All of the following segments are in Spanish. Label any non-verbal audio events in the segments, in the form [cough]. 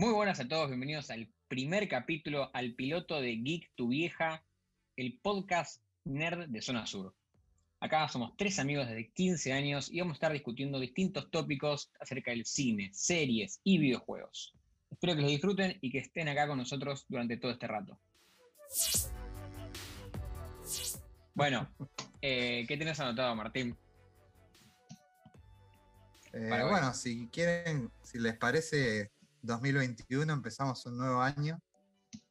Muy buenas a todos, bienvenidos al primer capítulo, al piloto de Geek Tu Vieja, el podcast nerd de Zona Sur. Acá somos tres amigos desde 15 años y vamos a estar discutiendo distintos tópicos acerca del cine, series y videojuegos. Espero que los disfruten y que estén acá con nosotros durante todo este rato. Bueno, eh, ¿qué tienes anotado, Martín? Eh, bueno, si quieren, si les parece, 2021 empezamos un nuevo año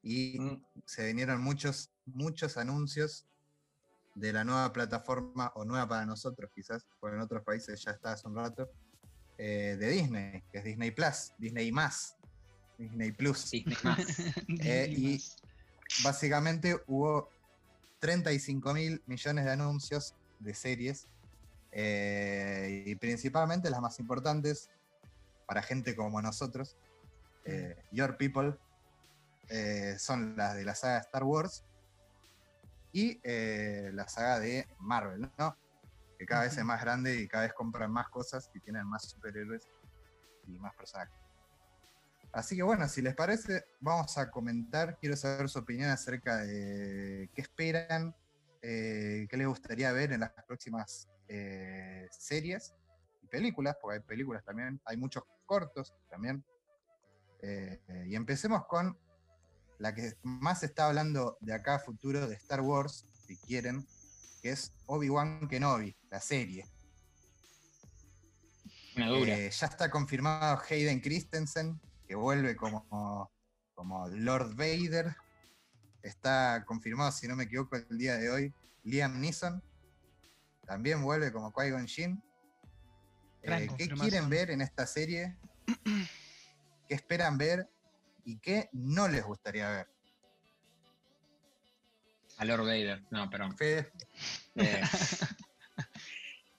y Mm. se vinieron muchos, muchos anuncios de la nueva plataforma, o nueva para nosotros quizás, porque en otros países ya está hace un rato, eh, de Disney, que es Disney Plus, Disney más, Disney Plus. Disney más. [laughs] Eh, y básicamente hubo 35 mil millones de anuncios de series eh, y principalmente las más importantes para gente como nosotros, eh, Your People, eh, son las de la saga Star Wars y eh, la saga de Marvel, ¿no? Que cada vez es más grande y cada vez compran más cosas y tienen más superhéroes y más personajes. Así que bueno, si les parece, vamos a comentar. Quiero saber su opinión acerca de qué esperan, eh, qué les gustaría ver en las próximas series y películas, porque hay películas también, hay muchos cortos también. Eh, eh, y empecemos con la que más está hablando de acá a futuro de Star Wars, si quieren, que es Obi-Wan Kenobi, la serie. Una dura. Eh, ya está confirmado Hayden Christensen, que vuelve como, como Lord Vader. Está confirmado, si no me equivoco, el día de hoy, Liam Neeson. También vuelve como Qui-Gon Jinn. Eh, ¿Qué quieren ver en esta serie? [clears throat] ¿Qué esperan ver? ¿Y qué no les gustaría ver? A Lord Vader. No, perdón. Fede, Eh,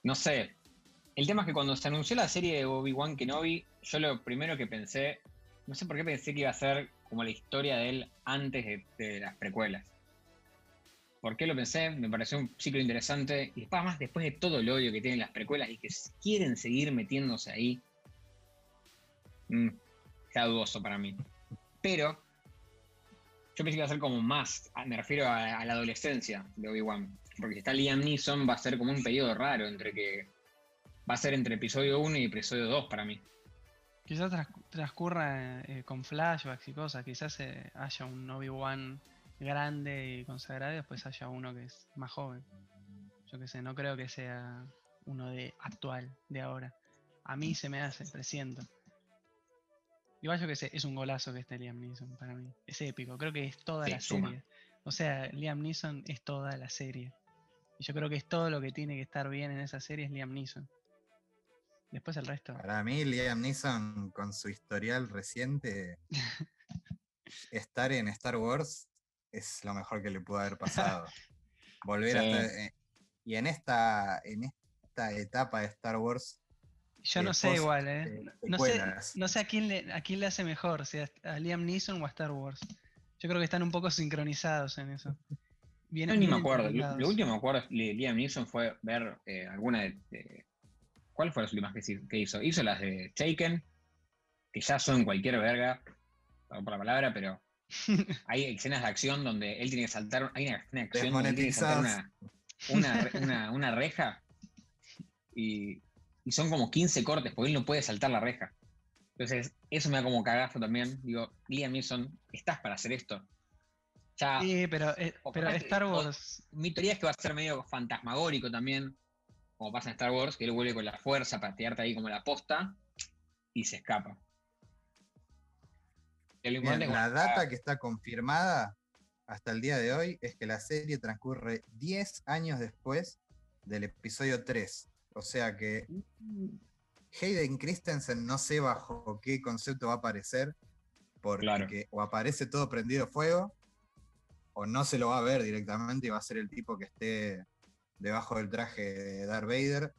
no sé. El tema es que cuando se anunció la serie de Obi-Wan Kenobi, yo lo primero que pensé, no sé por qué pensé que iba a ser como la historia de él antes de, de las precuelas. ¿Por qué lo pensé? Me pareció un ciclo interesante. Y después, además, después de todo el odio que tienen las precuelas y que quieren seguir metiéndose ahí, mm, está dudoso para mí. Pero yo pensé que iba a ser como más, a- me refiero a, la adolescencia de Obi-Wan. Porque si está Liam Neeson va a ser como un periodo raro entre que... Va a ser entre episodio 1 y episodio 2 para mí. Quizás transcurra eh, con flashbacks y cosas, quizás eh, haya un Obi-Wan grande y consagrado y después haya uno que es más joven. Yo qué sé, no creo que sea uno de actual, de ahora. A mí se me hace, presiento. Igual yo que sé, es un golazo que esté Liam Neeson para mí. Es épico, creo que es toda Sí, la suma. serie. O sea, Liam Neeson es toda la serie. Y yo creo que es todo lo que tiene que estar bien en esa serie es Liam Neeson. Después el resto. Para mí, Liam Neeson, con su historial reciente, [laughs] estar en Star Wars es lo mejor que le pudo haber pasado. [laughs] Volver a estar. eh, y en esta, en esta etapa de Star Wars. Yo no sé igual, ¿eh? No sé, no sé a quién le, a quién le hace mejor, si a, Liam Neeson o a Star Wars. Yo creo que están un poco sincronizados en eso. Vienen- No, ni me acuerdo. Lo, último que me acuerdo de Liam Neeson fue ver eh, alguna de, de- ¿Cuál fue las últimas que, hizo- que hizo? Hizo las de Taken, que ya son cualquier verga, perdón por la palabra, pero [laughs] hay escenas de acción donde él tiene que saltar. Hay una escena de acción donde él tiene que saltar una, una, re- una- una reja y, y son como 15 cortes, porque él no puede saltar la reja. Entonces, eso me da como cagazo también. Digo, Liam Neeson, estás para hacer esto. Ya, Sí, pero, eh, pero Star o- Wars. mi teoría es que va a ser medio fantasmagórico también, como pasa en Star Wars, que él vuelve con la fuerza para tirarte ahí como la posta y se escapa. Bien, la data que está confirmada hasta el día de hoy es que la serie transcurre 10 años después del episodio 3. O sea que Hayden Christensen no sé bajo qué concepto va a aparecer, porque Claro. o aparece todo prendido fuego, o no se lo va a ver directamente y va a ser el tipo que esté debajo del traje de Darth Vader,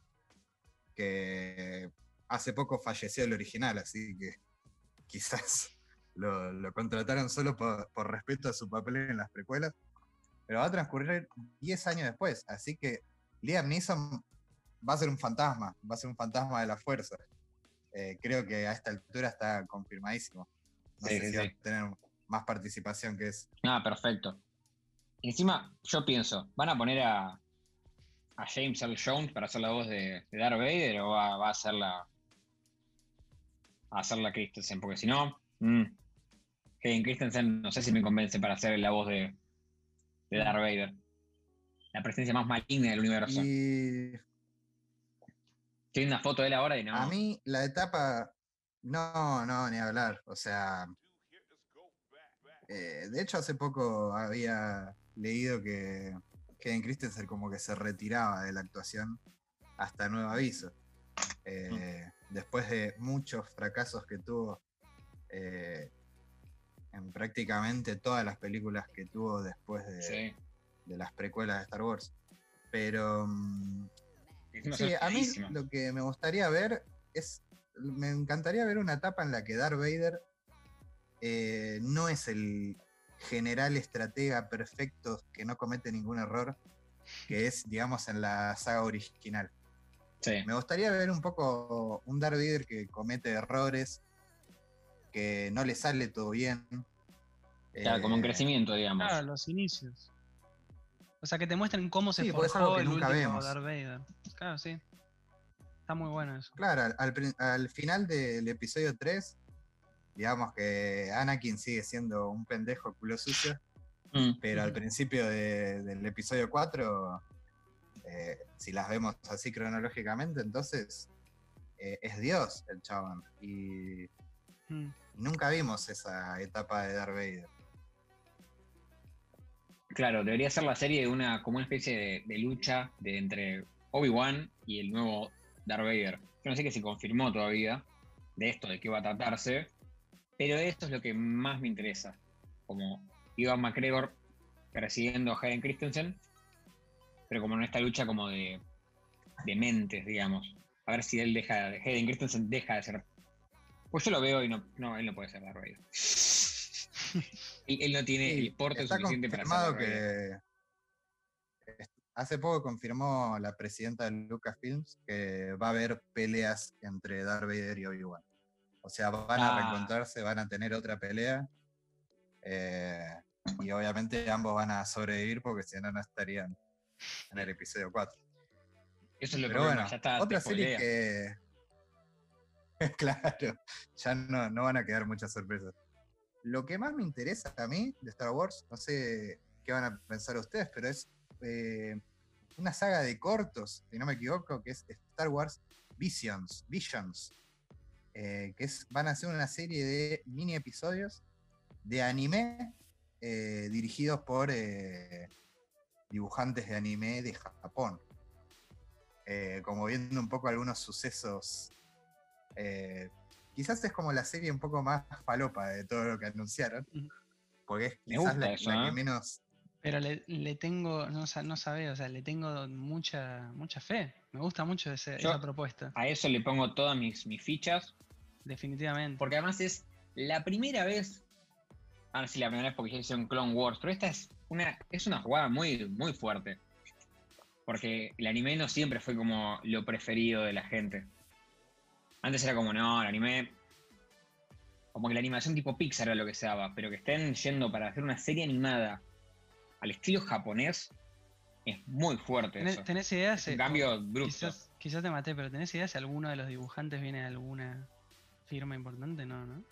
que hace poco falleció el original, así que [laughs] quizás lo, lo contrataron solo por, por respeto a su papel en las precuelas, pero va a transcurrir 10 años después, así que Liam Neeson va a ser un fantasma, va a ser un fantasma de la fuerza. Eh, creo que a esta altura está confirmadísimo. No Sí, sé sí, si va sí. a tener más participación que eso. Ah, perfecto. Encima, yo pienso, ¿van a poner a, a James Earl Jones para hacer la voz de, de Darth Vader o va, va a hacer la. a hacer la Christensen? Porque si no, mm, Hayden Christensen no sé si me convence para hacer la voz de, de Darth Vader. La presencia más maligna del universo. Y Tiene una foto de él ahora y no. a mí la etapa, no, no, ni hablar. O sea, eh, de hecho hace poco había leído que Hayden Christensen como que se retiraba de la actuación hasta nuevo aviso. Eh, Después de muchos fracasos que tuvo eh, en prácticamente todas las películas que tuvo después de, Sí. de las precuelas de Star Wars. Pero mm, Sí, a mí lo que me gustaría ver es, me encantaría ver una etapa en la que Darth Vader eh, no es el general estratega perfecto que no comete ningún error, que es, digamos, en la saga original. Sí. Me gustaría ver un poco un Darth Vader que comete errores, que no le sale todo bien. Claro, como en Eh, crecimiento, digamos. Claro, los inicios. O sea, que te muestren cómo se Sí, forjó algo que el nunca último vemos. Darth Vader. Claro, sí. Está muy bueno eso. Claro, al- final del episodio 3, digamos que Anakin sigue siendo un pendejo culo sucio, Mm. pero al principio de- del episodio 4, eh, si las vemos así cronológicamente, entonces eh, es Dios el chabón. Y, Mm. y nunca vimos esa etapa de Darth Vader. Claro, debería ser la serie de una, como una especie de, lucha de entre Obi-Wan y el nuevo Darth Vader. Yo no sé que se confirmó todavía de esto, de qué va a tratarse, pero esto es lo que más me interesa. Como Ivan McGregor persiguiendo a Hayden Christensen, pero como en esta lucha como de, de mentes, digamos. A ver si él deja, Hayden Christensen deja de ser. Pues yo lo veo y no, no él no puede ser Darth Vader. [laughs] él, no tiene Sí, el porte está suficiente para confirmado que est- hace poco confirmó la presidenta de Lucasfilms que va a haber peleas entre Darth Vader y Obi-Wan. O sea, van a Ah. reencontrarse, van a tener otra pelea. eh, y obviamente ambos van a sobrevivir porque si no, no estarían en el episodio 4. Eso es lo Pero que bueno, ya está. otra serie que. [laughs] claro, ya no, no van a quedar muchas sorpresas. Lo que más me interesa a mí de Star Wars, no sé qué van a pensar ustedes, pero es eh, una saga de cortos, si no me equivoco, que es Star Wars Visions, Visions, eh, que es, van a ser una serie de mini episodios de anime eh, dirigidos por dibujantes de anime de Japón. Como viendo un poco algunos sucesos. Quizás es como la serie un poco más falopa de todo lo que anunciaron. Porque es Me quizás gusta la, eso, la que menos. Pero le, le tengo, no, no sabe, o sea, le tengo mucha, mucha fe. Me gusta mucho ese- Yo- esa propuesta, A eso le pongo todas mis, mis fichas, definitivamente. porque además es la primera vez. Ah, sí, la primera vez porque ya hicieron Clone Wars, pero esta es una, es una jugada muy, muy fuerte. Porque el anime no siempre fue como lo preferido de la gente. Antes era como, no, el anime. Como que la animación tipo Pixar era lo que se daba, pero que estén yendo para hacer una serie animada al estilo japonés es muy fuerte. ¿Tenés, Eso. tenés idea? Es un si- cambio brusco. Quizás, quizás te maté, pero ¿tenés idea si alguno de los dibujantes viene de alguna firma importante? No, ¿no?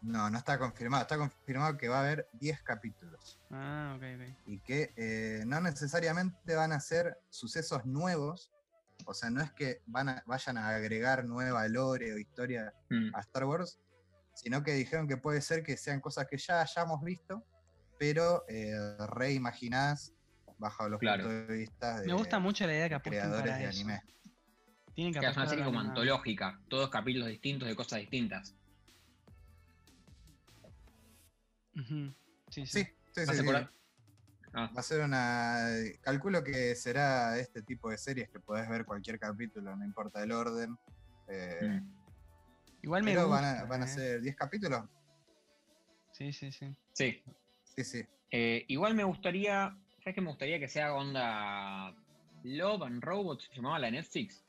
No, no está confirmado. Está confirmado que va a haber 10 capítulos. Ah, ok, ok. Y que eh, no necesariamente van a ser sucesos nuevos. O sea, no es que van a, vayan a agregar nueva lore o historia Mm. a Star Wars, sino que dijeron que puede ser que sean cosas que ya hayamos visto, pero eh, reimaginadas bajo los Claro. puntos de vista de Me gusta mucho la idea que creadores para de eso. anime. Tienen que Que es una serie como una- antológica, todos capítulos distintos de cosas distintas. Sí, sí. Sí, sí, sí, ¿Vas a sí. Ah, Va a ser una. Calculo que será este tipo de series que podés ver cualquier capítulo, no importa el orden. eh, mm. Igual me pero gusta. van a, van a eh. ser 10 capítulos. Sí, sí, sí. Sí. Sí, sí. Eh, igual me gustaría. ¿Sabes qué me gustaría que sea onda Love and Robots? ¿Se llamaba la Netflix?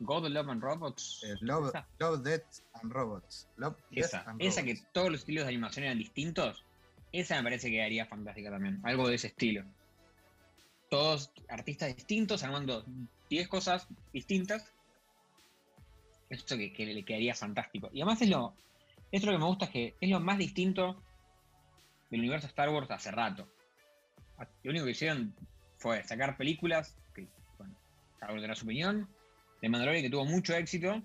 God, Love and Robots. Eh, Love. Love, Death and Robots. Love, Death Esa, and esa que todos los estilos de animación eran distintos, esa me parece que haría fantástica también. Algo de ese estilo. Todos artistas distintos armando 10 cosas distintas. Esto que, le quedaría fantástico. Y además es lo. Lo que me gusta es que es lo más distinto del universo Star Wars hace rato. Lo único que hicieron fue sacar películas, que, bueno, cada uno tendrá su opinión. De Mandalorian que tuvo mucho éxito,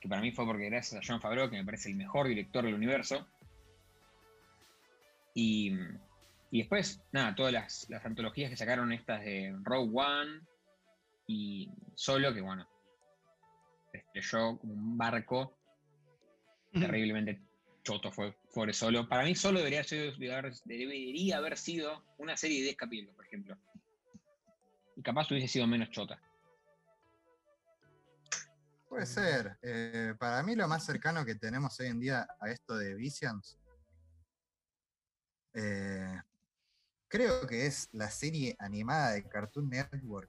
que para mí fue porque gracias a John Favreau, que me parece el mejor director del universo. Y, y después, nada, todas las, las antologías que sacaron estas de Rogue One y Solo, que bueno, estrelló como un barco terriblemente choto fue, fue Solo. Para mí Solo debería, ser- debería haber- debería haber sido una serie de 10 capítulos, por ejemplo. Y capaz hubiese sido menos chota. Puede ser. Eh, para mí lo más cercano que tenemos hoy en día a esto de Visions, eh, creo que es la serie animada de Cartoon Network.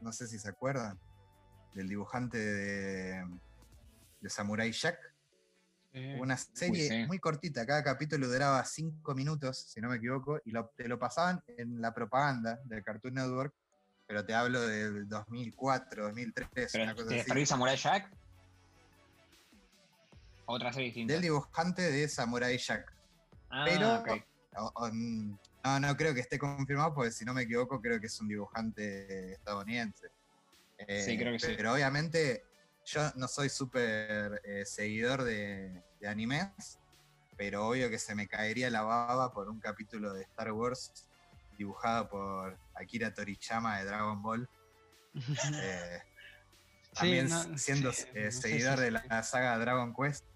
No, sé si se acuerdan del dibujante de, de Samurai Jack. Una serie sí. muy cortita, cada capítulo duraba cinco minutos, si no me equivoco, y lo- te lo pasaban en la propaganda de Cartoon Network, pero te hablo del 2004, 2003, Pero una cosa ¿te así. referís a Samurai Jack? Otra serie distinta. Del dibujante de Samurai Jack. Ah, pero- ok. O- o, mm, no, no creo que esté confirmado, porque si no me equivoco, creo que es un dibujante estadounidense. Eh, Sí, creo que sí. Pero obviamente yo no soy súper eh, seguidor de, de animes, pero obvio que se me caería la baba por un capítulo de Star Wars dibujado por Akira Toriyama de Dragon Ball. [laughs] eh, Sí, también no, siendo sí, eh, no sé seguidor de la saga Dragon Quest.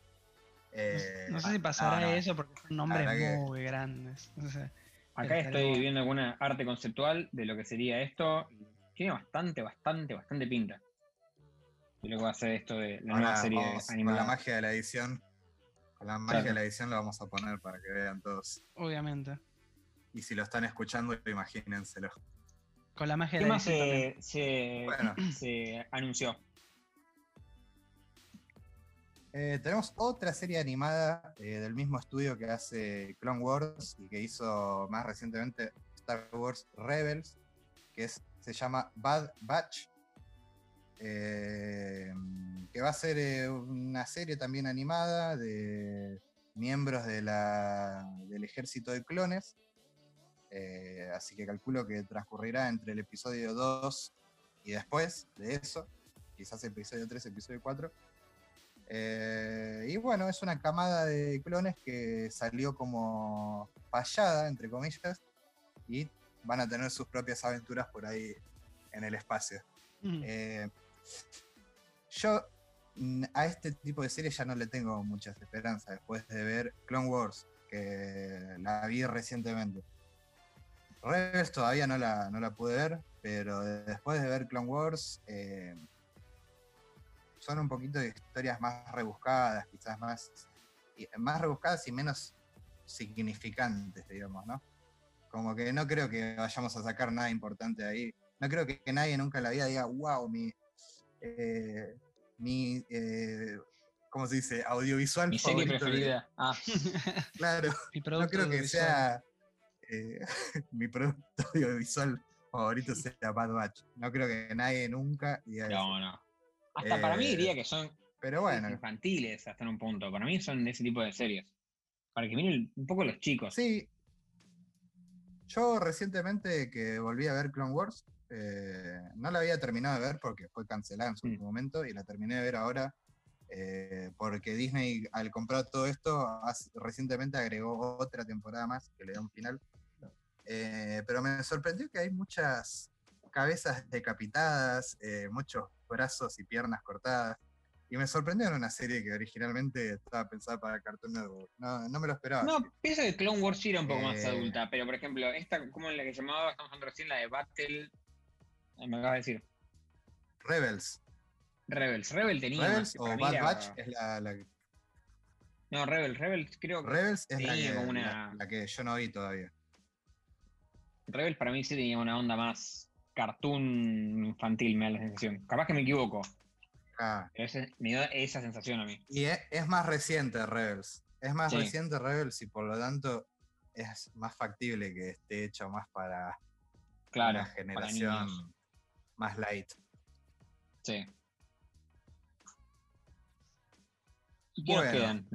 Eh, no sé si pasará no, no, eso porque son nombres que- muy grandes. O sea, Acá estoy viendo alguna arte conceptual de lo que sería esto. Tiene bastante, bastante, bastante pinta. De lo que va a ser esto de la nueva serie vamos, con la magia de la edición. Con la magia Claro. de la edición lo vamos a poner para que vean todos. obviamente. Y si lo están escuchando, imagínenselo. Con la magia ¿Qué de la edición se, se- Bueno. [clears throat] se anunció? Eh, tenemos otra serie animada eh, del mismo estudio que hace Clone Wars y que hizo más recientemente Star Wars Rebels, que se llama Bad Batch. eh, que va a ser una serie también animada de miembros del ejército de clones. Así que calculo que transcurrirá entre el episodio 2 y después de eso, quizás episodio 3, episodio 4. Eh, y bueno, es una camada de clones que salió como fallada, entre comillas, y van a tener sus propias aventuras por ahí en el espacio. Mm. Eh, yo mm, a este tipo de series ya no le tengo muchas esperanzas después de ver Clone Wars, que la vi recientemente. Rebels todavía no la, no la pude ver, pero después de ver Clone Wars, eh, son un poquito de historias más rebuscadas, quizás más, más rebuscadas y menos significantes, digamos, ¿no? Como que no creo que vayamos a sacar nada importante ahí. No creo que, que nadie nunca en la vida diga, wow, mi, eh, mi eh, ¿cómo se dice? Audiovisual Mi serie favorito de- preferida. Ah, [laughs] Claro, [laughs] Mi no creo que sea eh, [laughs] mi producto audiovisual favorito sea Bad Batch. No creo que nadie nunca diga eso. no, Hasta para mí diría que son Pero bueno, infantiles hasta en un punto. Para mí son ese tipo de series. Para que miren un poco los chicos. sí. Yo recientemente que volví a ver Clone Wars, eh, no la había terminado de ver porque fue cancelada en su Mm. momento y la terminé de ver ahora eh, porque Disney al comprar todo esto recientemente agregó otra temporada más que le da un final. Eh, pero me sorprendió que hay muchas cabezas decapitadas, eh, muchos brazos y piernas cortadas. Y me sorprendió en una serie que originalmente estaba pensada para Cartoon Network. No, no me lo esperaba. No, así. pienso que Clone Wars era un poco más Eh. adulta, pero por ejemplo, esta, como la que llamaba, estamos hablando recién, la de Battle, eh, me acabas de decir, Rebels. Rebels. Rebel tenía Rebels o Bad era- Batch es la, la- No, Rebel, Rebels creo que Rebels es la que, como la- una- la que yo no vi todavía. Rebels para mí sí tenía una onda más cartoon infantil, me da la sensación. Capaz que me equivoco. Ah, Ese- me dio esa sensación a mí. Y es, es más reciente Rebels. Es más Sí. reciente Rebels y por lo tanto es más factible que esté hecho más para Claro. una generación más light. Sí. ¿Y qué nos Bueno. quedan?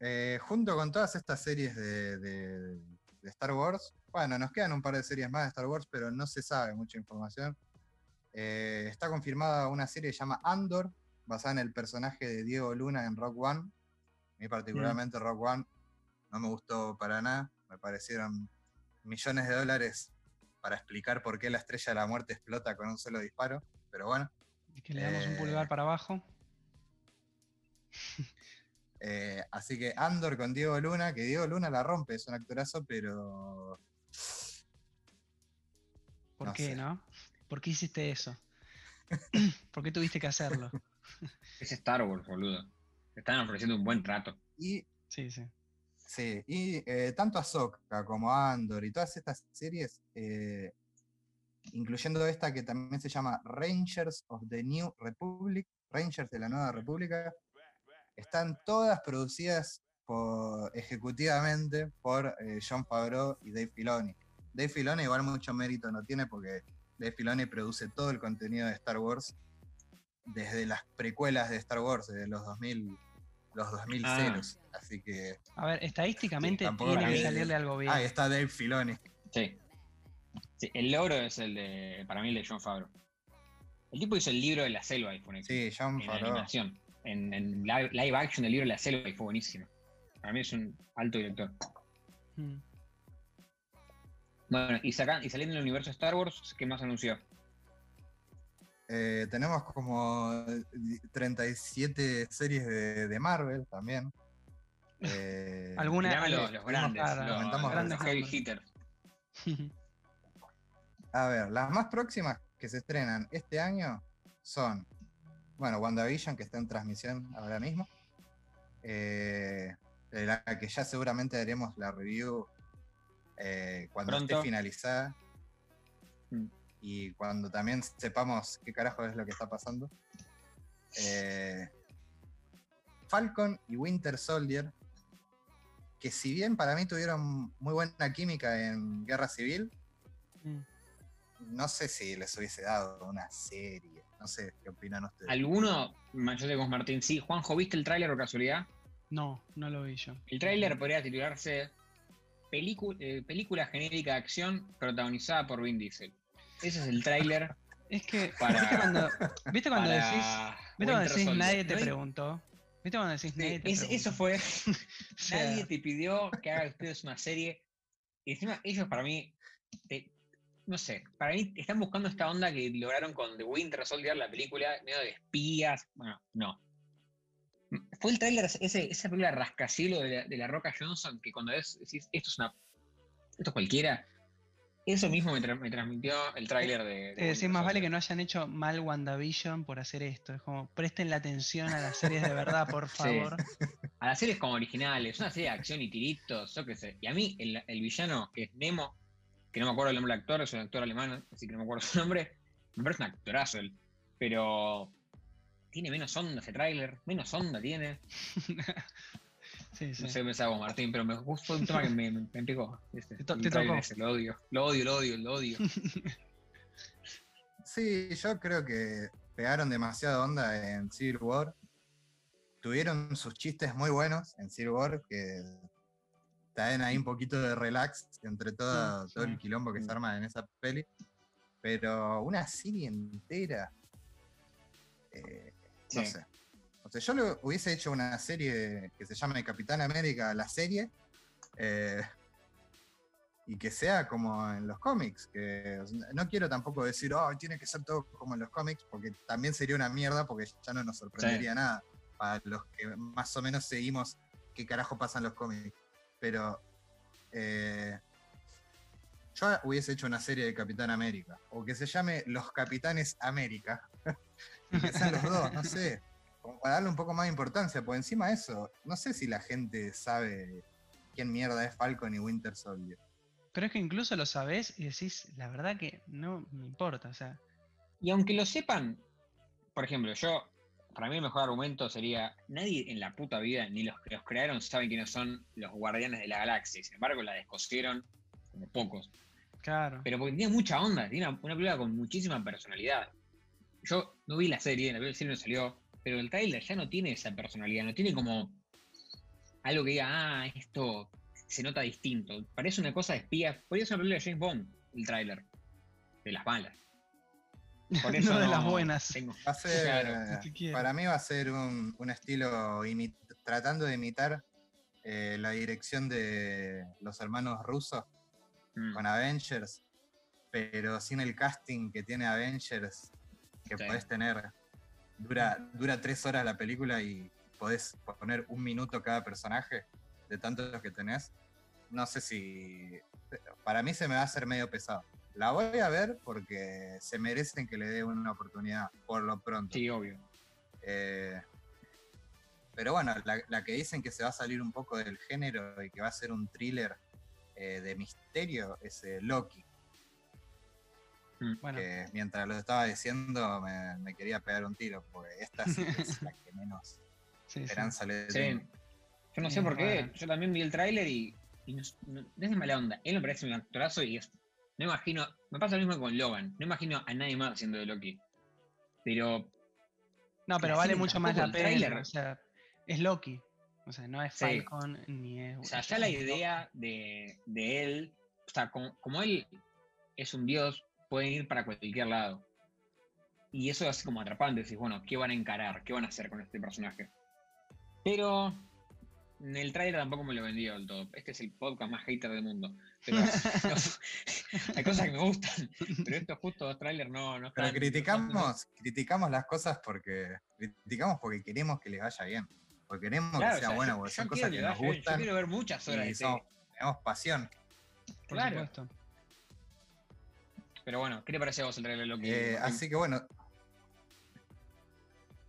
Eh, junto con todas estas series de, de- de Star Wars, bueno, nos quedan un par de series más de Star Wars, pero no se sabe mucha información. Eh, está confirmada una serie que se llama Andor, basada en el personaje de Diego Luna en Rock One. A mí particularmente Rock One no me gustó para nada, me parecieron millones de dólares para explicar por qué la estrella de la muerte explota con un solo disparo, pero bueno. Y que le damos un Eh, pulgar para abajo. [laughs] Eh, así que Andor con Diego Luna, que Diego Luna la rompe, es un actorazo, pero ¿Por no qué, sé. no? ¿Por qué hiciste eso? [coughs] ¿Por qué tuviste que hacerlo? [laughs] Es Star Wars, boludo. Te están ofreciendo un buen trato. y Sí, sí. sí, y eh, tanto Ahsoka como Andor y todas estas series, eh, incluyendo esta que también se llama Rangers of the New Republic, Rangers de la Nueva República, están todas producidas por, ejecutivamente por eh, John Favreau y Dave Filoni. Dave Filoni igual mucho mérito no tiene porque Dave Filoni produce todo el contenido de Star Wars desde las precuelas de Star Wars, desde los 2000, los 2000 Ah. ceros. Así que A ver, estadísticamente tiene que salirle algo bien. ahí está Dave Filoni. Sí. Sí, El logro es el de, para mí, el de John Favreau. El tipo hizo el libro de la selva y fue. Sí, John en Favreau. animación. En, en live, live action del libro de la selva y fue buenísimo. Para mí es un alto director. Mm. Bueno, y, sacan, y saliendo del universo Star Wars, ¿qué más anunció? Eh, tenemos como 37 series de, de Marvel también. Eh, Alguna- Tirame los, los grandes, para- los, comentamos grandes heavy hitters. [laughs] A ver, las más próximas que se estrenan este año son, bueno, WandaVision, que está en transmisión ahora mismo, eh, de la que ya seguramente haremos la review eh, cuando Pronto. esté finalizada Mm. y cuando también sepamos qué carajo es lo que está pasando. Eh, Falcon y Winter Soldier, que si bien para mí tuvieron muy buena química en Guerra Civil, Mm. no sé si les hubiese dado una serie. No sé qué opinan ustedes. ¿Alguno? Yo tengo con Martín. Sí, Juanjo, ¿viste el tráiler por casualidad? No, no lo vi yo. El tráiler podría titularse Película, eh, película genérica de acción protagonizada por Vin Diesel. Ese es el tráiler [laughs] Es que, Para- ¿viste cuando, ¿viste cuando decís, ¿viste cuando decís nadie te preguntó? ¿Viste cuando decís nadie te es- preguntó? eso fue. [laughs] [laughs] Nadie te pidió que haga ustedes una serie. Y encima, ellos para mí. no sé, para mí están buscando esta onda que lograron con The Winter Soldier, la película, medio de espías. Bueno, no. Fue el tráiler, ese- esa película rascacielos de la, de la Roca Johnson, que cuando ves, decís, esto es una. Esto es cualquiera. Eso mismo me, tra- me transmitió el tráiler de. de Winter más vale que no hayan hecho mal WandaVision por hacer esto. Es como, presten la atención a las series de verdad, por [laughs] favor. A las series como originales, una serie de acción y tiritos, yo qué sé. Y a mí, el, el villano, que es Nemo, que no me acuerdo el nombre del actor, es un actor alemán, así que no me acuerdo su nombre, me parece un actorazo él. Pero tiene menos onda ese tráiler, menos onda tiene. [laughs] Sí, sí. No sé qué pensaba Martín, pero me gustó un tema que me, me, me picó. ¿viste? Te tocó. ese, lo odio, lo odio, lo odio, lo odio. Sí, yo creo que pegaron demasiada onda en Civil War. Tuvieron sus chistes muy buenos en Civil War que traen ahí un poquito de relax entre todo, Sí, todo el quilombo que se arma en esa peli. Pero una serie entera. eh, no sé. O sea, yo le hubiese hecho una serie que se llame Capitán América, la serie. eh, y que sea como en los cómics. Que no quiero tampoco decir, oh, tiene que ser todo como en los cómics, porque también sería una mierda, porque ya no nos sorprendería nada para los que más o menos seguimos qué carajo pasa en los cómics. Pero eh, yo hubiese hecho una serie de Capitán América, o que se llame Los Capitanes América, [laughs] que sean los dos, no [laughs] sé, como para darle un poco más de importancia, por encima de eso, no sé si la gente sabe quién mierda es Falcon y Winter Soldier. Pero es que incluso lo sabés y decís, la verdad que no me importa. O sea, Y aunque lo sepan, por ejemplo, yo, para mí el mejor argumento sería, nadie en la puta vida, ni los que los crearon, saben quiénes son los guardianes de la galaxia. Sin embargo, la descosieron como pocos. Claro. Pero porque tiene mucha onda, tiene una, una película con muchísima personalidad. Yo no vi la serie, la serie no salió, pero el trailer ya no tiene esa personalidad, no tiene como algo que diga, ah, esto se nota distinto. Parece una cosa de espías. Podría ser una película de James Bond, el tráiler. De las malas. Por [laughs] eso no de las buenas. tengo- Va a ser, Claro, si quiere. para mí va a ser un, un estilo tratando de imitar eh, la dirección de los hermanos rusos Mm, con Avengers, pero sin el casting que tiene Avengers, que Sí. podés tener. Dura, dura tres horas la película y podés poner un minuto cada personaje de tantos que tenés. No sé si. Para mí se me va a hacer medio pesado. La voy a ver porque se merecen que le dé una oportunidad, por lo pronto. Sí, obvio. Eh, pero bueno, la, la que dicen que se va a salir un poco del género y que va a ser un thriller eh, de misterio es eh, Loki. Bueno, Que mientras lo estaba diciendo me, me quería pegar un tiro, porque esta sí es [laughs] la que menos sí, sí. esperanza le Sí. tengo. Yo no Sí, sé por qué, yo también vi el tráiler y, y no, no- no es de mala onda. Él me parece un actorazo y es, no imagino, me pasa lo mismo con Logan, no imagino a nadie más haciendo de Loki. Pero No, pero vale mucho más la pena. O sea, es Loki. O sea, no es Sí. Falcon ni es. O sea, ya la idea de, de él, o sea, como, como él es un dios, pueden ir para cualquier lado. Y eso es como atrapante, decís, bueno, ¿qué van a encarar? ¿Qué van a hacer con este personaje? Pero en el trailer tampoco me lo vendió del todo. Este es el podcast más hater del mundo. Pero [laughs] no, hay cosas que me gustan, pero estos justo dos trailers no, no Pero criticamos, criticamos las cosas porque criticamos porque queremos que les vaya bien. Porque queremos Claro, que o sea sea, bueno, porque son quiero cosas que le nos vaya bien, Yo gustan quiero ver muchas horas y de somos- tenemos pasión. Por claro. supuesto. Pero bueno, ¿qué te parece a vos el trailer de Loki? Eh, así que bueno.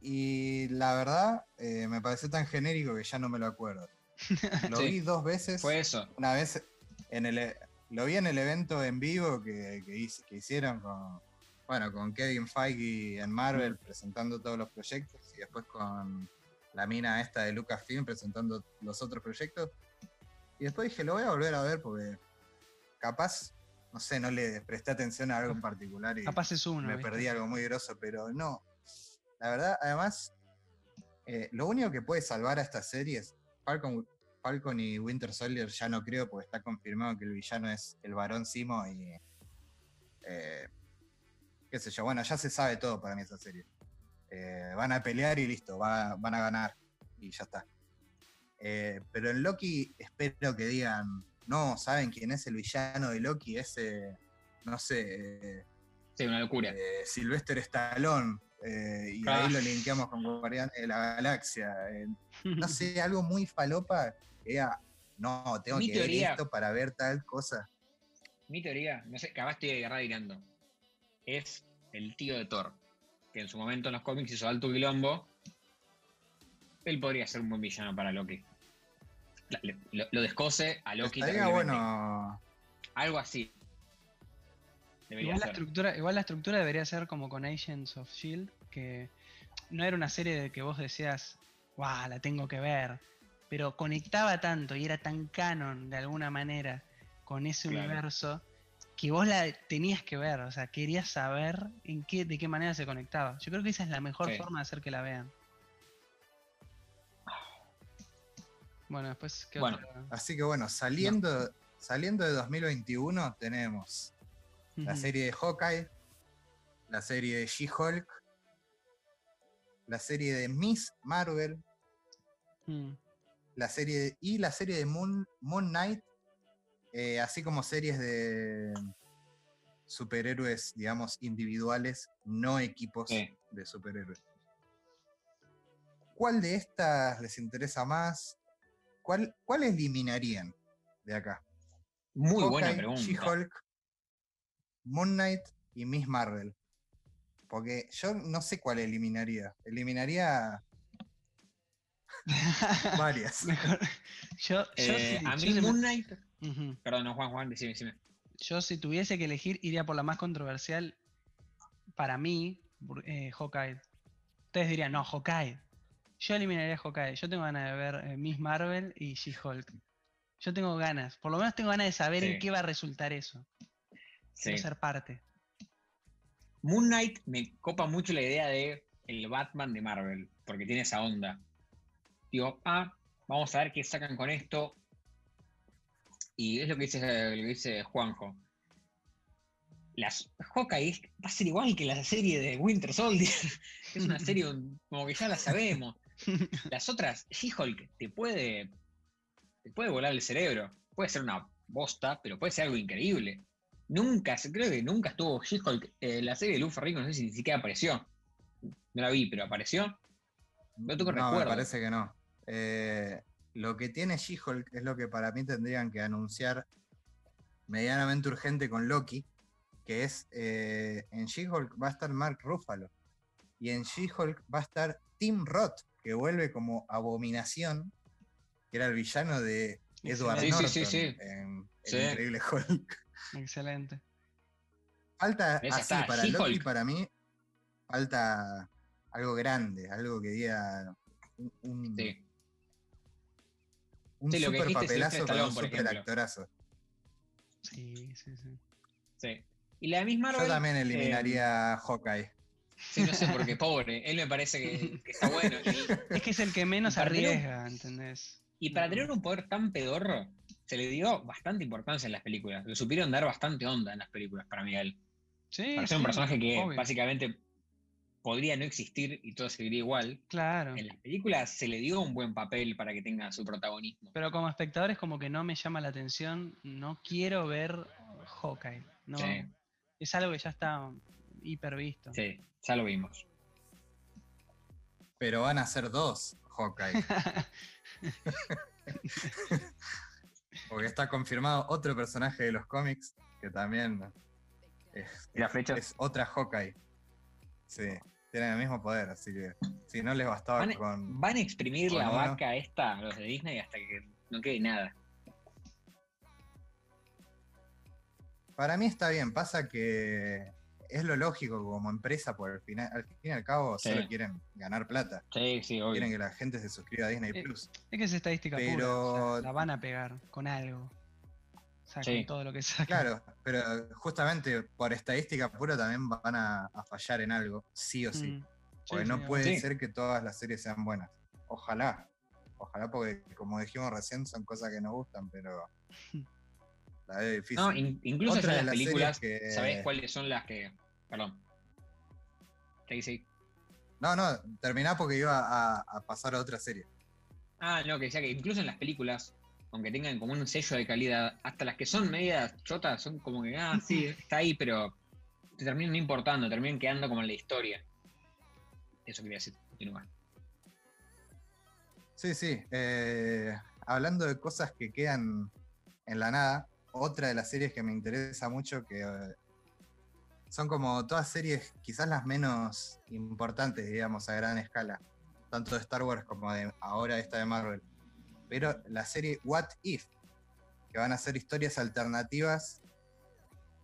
Y la verdad, eh, me pareció tan genérico que ya no me lo acuerdo. [laughs] Lo Sí. vi dos veces. Fue eso. Una vez en el e- lo vi en el evento en vivo que, que hice- que hicieron con bueno con Kevin Feige en Marvel presentando todos los proyectos y después con la mina esta de Lucasfilm presentando los otros proyectos. Y después dije, lo voy a volver a ver porque capaz, no sé, no le presté atención a algo en particular y Capaz es uno. me ¿viste? perdí algo muy grosso, pero no. La verdad, además, eh, lo único que puede salvar a estas series, Falcon, Falcon y Winter Soldier ya no creo, porque está confirmado que el villano es el varón Simo y. eh, qué sé yo, bueno, ya se sabe todo para mí esa serie. Eh, van a pelear y listo, va- van a ganar y ya está. Pero en Loki espero que digan, no, ¿saben quién es el villano de Loki? Ese, no sé, eh, Sí, una locura. eh, Sylvester Stallone. eh, y Ah. ahí lo linkeamos con Guardianes de la Galaxia. eh, no [laughs] sé, algo muy falopa. diga, no, tengo Mi que ver teoría- esto para ver tal cosa. Mi teoría, no sé, capaz estoy agarrado es el tío de Thor, que en su momento en los cómics hizo alto quilombo. Él podría ser un buen villano para Loki. Lo, lo descose a Loki. Estaría bueno. Algo así. Igual la, estructura, igual la estructura debería ser como con Agents of Shield, que no era una serie de que vos decías, guau, la tengo que ver, pero conectaba tanto y era tan canon de alguna manera con ese Claro. universo que vos la tenías que ver, o sea, querías saber en qué, de qué manera se conectaba. Yo creo que esa es la mejor Sí. forma de hacer que la vean. Bueno, después, ¿qué Bueno, otra? Así que bueno, saliendo, saliendo de 2021 tenemos la serie de Hawkeye, la serie de She-Hulk, la serie de Miss Marvel, Mm. la serie de- y la serie de Moon, Moon Knight, eh, así como series de superhéroes, digamos, individuales, no equipos Sí. de superhéroes. ¿Cuál de estas les interesa más? ¿Cuál, cuál eliminarían de acá? Muy buena pregunta. She-Hulk, Moon Knight y Miss Marvel. Porque yo no sé cuál eliminaría. Eliminaría [laughs] varias. Mejor. Yo, yo Eh, si- a yo mí me- Moon Knight. Perdón, no, Juan, Juan, decime, decime. Yo si tuviese que elegir iría por la más controversial para mí, eh, Hawkeye. Ustedes dirían, no, Hawkeye. Yo eliminaría a Hawkeye. Yo tengo ganas de ver eh, Miss Marvel y She-Hulk. Yo tengo ganas, por lo menos tengo ganas de saber en qué va a resultar eso. Sí. Quiero ser parte. Moon Knight me copa mucho la idea de el Batman de Marvel, porque tiene esa onda. Digo, ah, vamos a ver qué sacan con esto. Y es lo que dice, lo que dice Juanjo. Las Hawkeye va a ser igual que la serie de Winter Soldier. [laughs] es una [laughs] serie como que ya la sabemos. [laughs] Las otras, She-Hulk, te puede, te puede volar el cerebro. Puede ser una bosta, pero puede ser algo increíble. Nunca, creo que nunca estuvo She-Hulk. eh, la serie de Ferrigno, no sé si ni siquiera apareció. No la vi, pero apareció. No tengo No, me recuerdo. parece que no. Eh, lo que tiene She-Hulk es lo que para mí tendrían que anunciar medianamente urgente con Loki, que es eh, en She-Hulk va a estar Mark Ruffalo y en She-Hulk va a estar Tim Roth, que vuelve como abominación, que era el villano de Edward Sí, sí, Norton sí, sí. en Sí. El Increíble Hulk. Excelente. Falta así para Loki, para mí, falta algo grande, algo que diga un, un, Sí. un Sí, lo que super dijiste, papelazo con un super actorazo. Sí, sí, sí. Sí. Y la misma Marvel. Yo también eh, eliminaría a Hawkeye. Sí, no sé por qué, pobre. Él me parece que, que está bueno. Y, Es que es el que menos tener un- arriesga, ¿entendés? y para tener un poder tan pedorro, se le dio bastante importancia en las películas. Le supieron dar bastante onda en las películas para Miguel. Sí, Para ser un personaje que obvio. básicamente podría no existir y todo seguiría igual. Claro. En las películas se le dio un buen papel para que tenga su protagonismo. Pero como espectador es como que no me llama la atención. No quiero ver Hawkeye. No, Sí. Es algo que ya está hiper visto. Sí, ya lo vimos. Pero van a ser dos Hawkeye. [laughs] Porque está confirmado otro personaje de los cómics que también es, ¿Y la flecha? es otra Hawkeye. Sí, tienen el mismo poder, así que si no les bastaba Van, con. van a exprimir con la uno. vaca esta, los de Disney, hasta que no quede nada. Para mí está bien, pasa que es lo lógico como empresa, por el final, al fin y al cabo Sí. solo quieren ganar plata. Sí, sí, obvio. Quieren que la gente se suscriba a Disney Eh, Plus. Es que es estadística pura. Pero- o sea, la van a pegar con algo. O sea, Sí. con todo lo que sacan. Claro, pero justamente por estadística pura también van a, a fallar en algo, sí o sí. Mm. Porque Sí, no sí, puede Sí. ser que todas las series sean buenas. Ojalá. Ojalá porque, como dijimos recién, son cosas que nos gustan, pero [laughs] la veo difícil. No, in- incluso Otra ya de en las películas, que- ¿sabés cuáles son las que. Perdón. ¿Qué dice? No, no, terminá porque iba a, a pasar a otra serie. Ah, no, que decía que incluso en las películas, aunque tengan como un sello de calidad, hasta las que son medias chotas, son como que, ah, sí, [laughs] está ahí, pero te terminan no importando, terminan quedando como en la historia. Eso quería decir, continúa. Sí, sí. eh, hablando de cosas que quedan en la nada, otra de las series que me interesa mucho, que eh, son como todas series, quizás las menos importantes, digamos, a gran escala, tanto de Star Wars como de ahora esta de Marvel. Pero la serie What If, que van a ser historias alternativas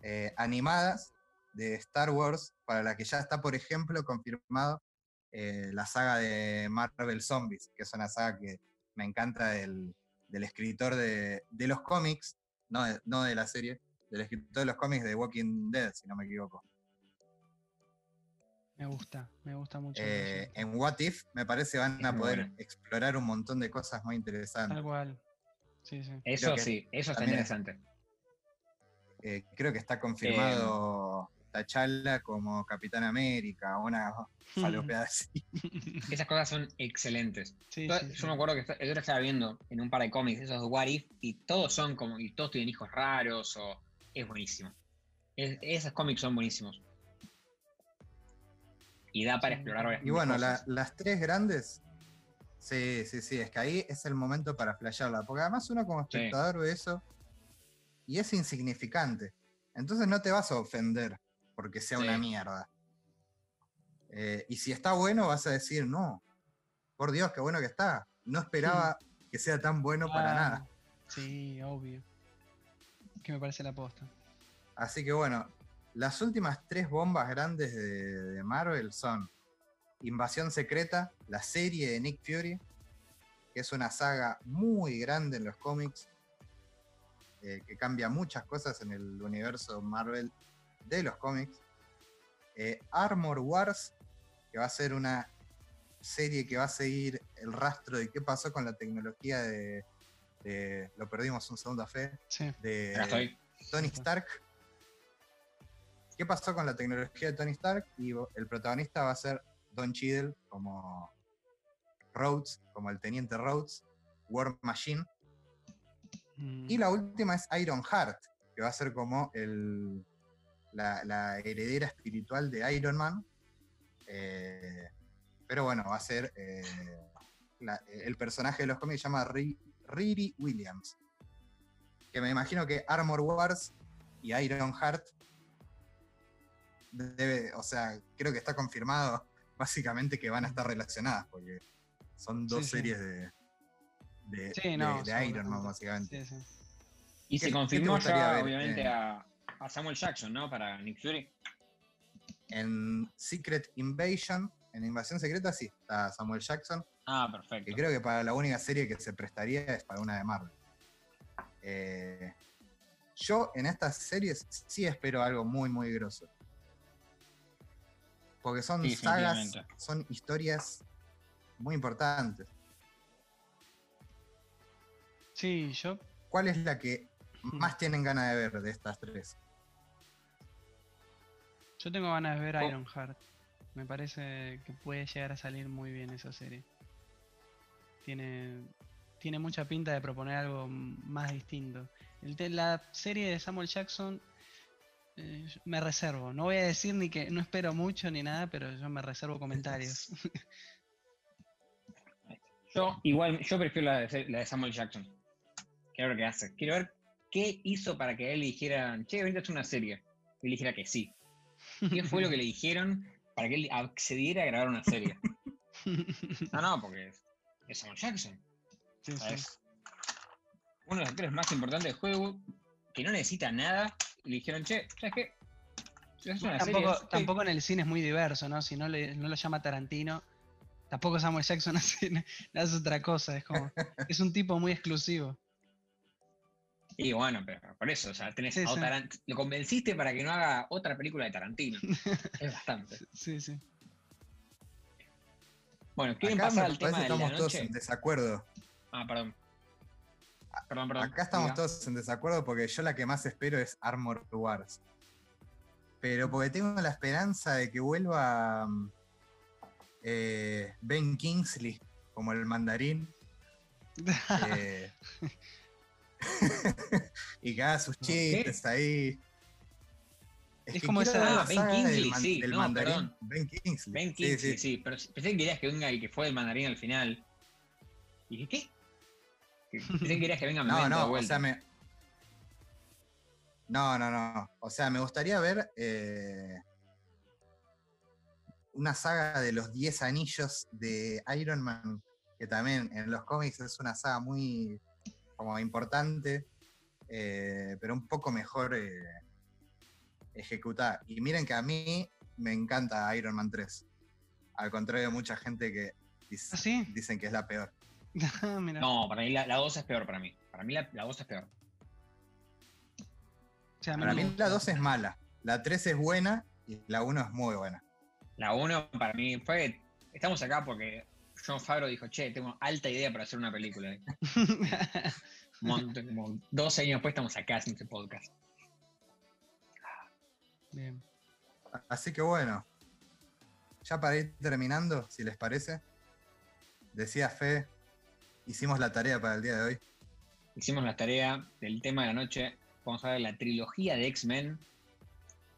eh, animadas de Star Wars, para la que ya está, por ejemplo, confirmado eh, la saga de Marvel Zombies, que es una saga que me encanta del, del escritor de, de los cómics, no de, no de la serie, del escritor de los cómics de Walking Dead, si no me equivoco. Me gusta, me gusta mucho. Eh, en What If me parece van Es a poder explorar un montón de cosas muy interesantes. Tal cual. Sí, sí. Eso sí, eso está interesante. Eh, creo que está confirmado T'Challa como Capitán América, una [laughs] falopeada así. [laughs] Esas cosas son excelentes. Sí, Yo, sí, yo sí. me acuerdo que yo lo estaba viendo en un par de cómics, esos de What If, y todos son como, y todos tienen hijos raros, o es buenísimo. Es- esos cómics son buenísimos. Y da para Sí. explorar varias Y bueno, la- las tres grandes. Sí, sí, sí, es que ahí es el momento para flashearla. Porque además uno como Sí. espectador ve eso y es insignificante. Entonces no te vas a ofender porque sea una mierda. Eh, y si está bueno, vas a decir, no, por Dios, qué bueno que está. No esperaba que sea tan bueno para Claro. nada. Sí, obvio. Que me parece la posta. Así que bueno, las últimas tres bombas grandes de, de Marvel son Invasión Secreta, la serie de Nick Fury, que es una saga muy grande en los cómics, eh, que cambia muchas cosas en el universo Marvel de los cómics. Eh, Armor Wars, que va a ser una serie que va a seguir el rastro de qué pasó con la tecnología de, de- lo perdimos un segundo a fe, Sí. de. Tony Stark. ¿Qué pasó con la tecnología de Tony Stark? Y el protagonista va a ser Don Cheadle como Rhodes, como el teniente Rhodes, War Machine. Mm, Y la última es Iron Heart, que va a ser como el, la, la heredera espiritual de Iron Man. Eh, pero bueno, va a ser eh, la- el personaje de los cómics se llama Ri- Riri Williams. Que me imagino que Armor Wars y Iron Heart debe, o sea, creo que está confirmado [laughs] básicamente que van a estar relacionadas, porque son dos Sí, sí. series de, de, Sí, de- no, de Iron Man, básicamente. Sí, sí. Y ¿Qué- se confirmó gustaría ya, ver obviamente, en- a, a Samuel Jackson, ¿no? Para Nick Fury. En Secret Invasion, en Invasión Secreta, sí, está Samuel Jackson, Ah, perfecto. que creo que para la única serie que se prestaría es para una de Marvel. Eh, yo en estas series sí espero algo muy, muy grosso. Porque son Sí, sagas, son historias muy importantes. Sí, yo ¿Cuál es la que Hmm. más tienen ganas de ver de estas tres? Yo tengo ganas de ver Oh. Ironheart. Me parece que puede llegar a salir muy bien esa serie. Tiene, tiene mucha pinta de proponer algo más distinto. El la serie de Samuel Jackson eh, me reservo. No voy a decir ni que no espero mucho ni nada, pero yo me reservo comentarios. [laughs] Yo, igual, yo prefiero la de, la de Samuel Jackson. Quiero ver qué hace. Quiero ver qué hizo para que él le dijeran, che, venite a hacer una serie. Y él dijera que sí. [laughs] ¿Qué fue lo que le dijeron para que él accediera a grabar una serie? [laughs] No, no, porque es, es Samuel Jackson. Sí, sí. ¿sabes? Uno de los actores más importantes del juego, que no necesita nada, y le dijeron, che, ¿sabes qué? Haces una serie, Tampoco, tampoco en el cine es muy diverso, ¿no? Si no, le, no lo llama Tarantino, tampoco Samuel Jackson [laughs] hace, hace otra cosa. Es como, es un tipo muy exclusivo. Y bueno, pero por eso, o sea, tenés a. Tarant- lo convenciste para que no haga otra película de Tarantino. [laughs] es bastante. Sí, sí. Bueno, ¿quieren Acá pasar al tema de que la estamos todos noche? en desacuerdo. Ah, perdón. Perdón, perdón. Acá estamos diga. todos en desacuerdo porque yo la que más espero es Armor Wars. Pero porque tengo la esperanza de que vuelva mm, eh, Ben Kingsley como el mandarín. [laughs] eh, [laughs] y haga sus chistes ahí. Es como esa- Ah, Ben saga del Kingsley, man- sí, del no, mandarín. perdón. Ben Kingsley. Ben Kingsley, sí, sí. pero pensé que querías que venga el que fue el mandarín al final. Y dije, ¿qué? [laughs] Pensé que querías que venga No, no, o vuelta. sea, me. No, no, no. O sea, me gustaría ver eh, una saga de los 10 anillos de Iron Man, que también en los cómics es una saga muy como importante, eh, pero un poco mejor eh, ejecutada. Y miren que a mí me encanta Iron Man 3. Al contrario de mucha gente que dice- ¿Ah, sí? dicen que es la peor. [laughs] No, para mí la, la 2 es peor para mí. Para mí la, la 2 es peor. O sea, Para mí gusta. la 2 es mala, la 3 es buena y la 1 es muy buena. La 1 para mí fue. Estamos acá porque John Favreau dijo, che, tengo alta idea para hacer una película. [laughs] Un montón- como 12 años después estamos acá haciendo este podcast. Bien. Así que bueno, ya para ir terminando, si les parece, decía Fe, hicimos la tarea para el día de hoy. Hicimos la tarea del tema de la noche. Vamos a ver la trilogía de X-Men.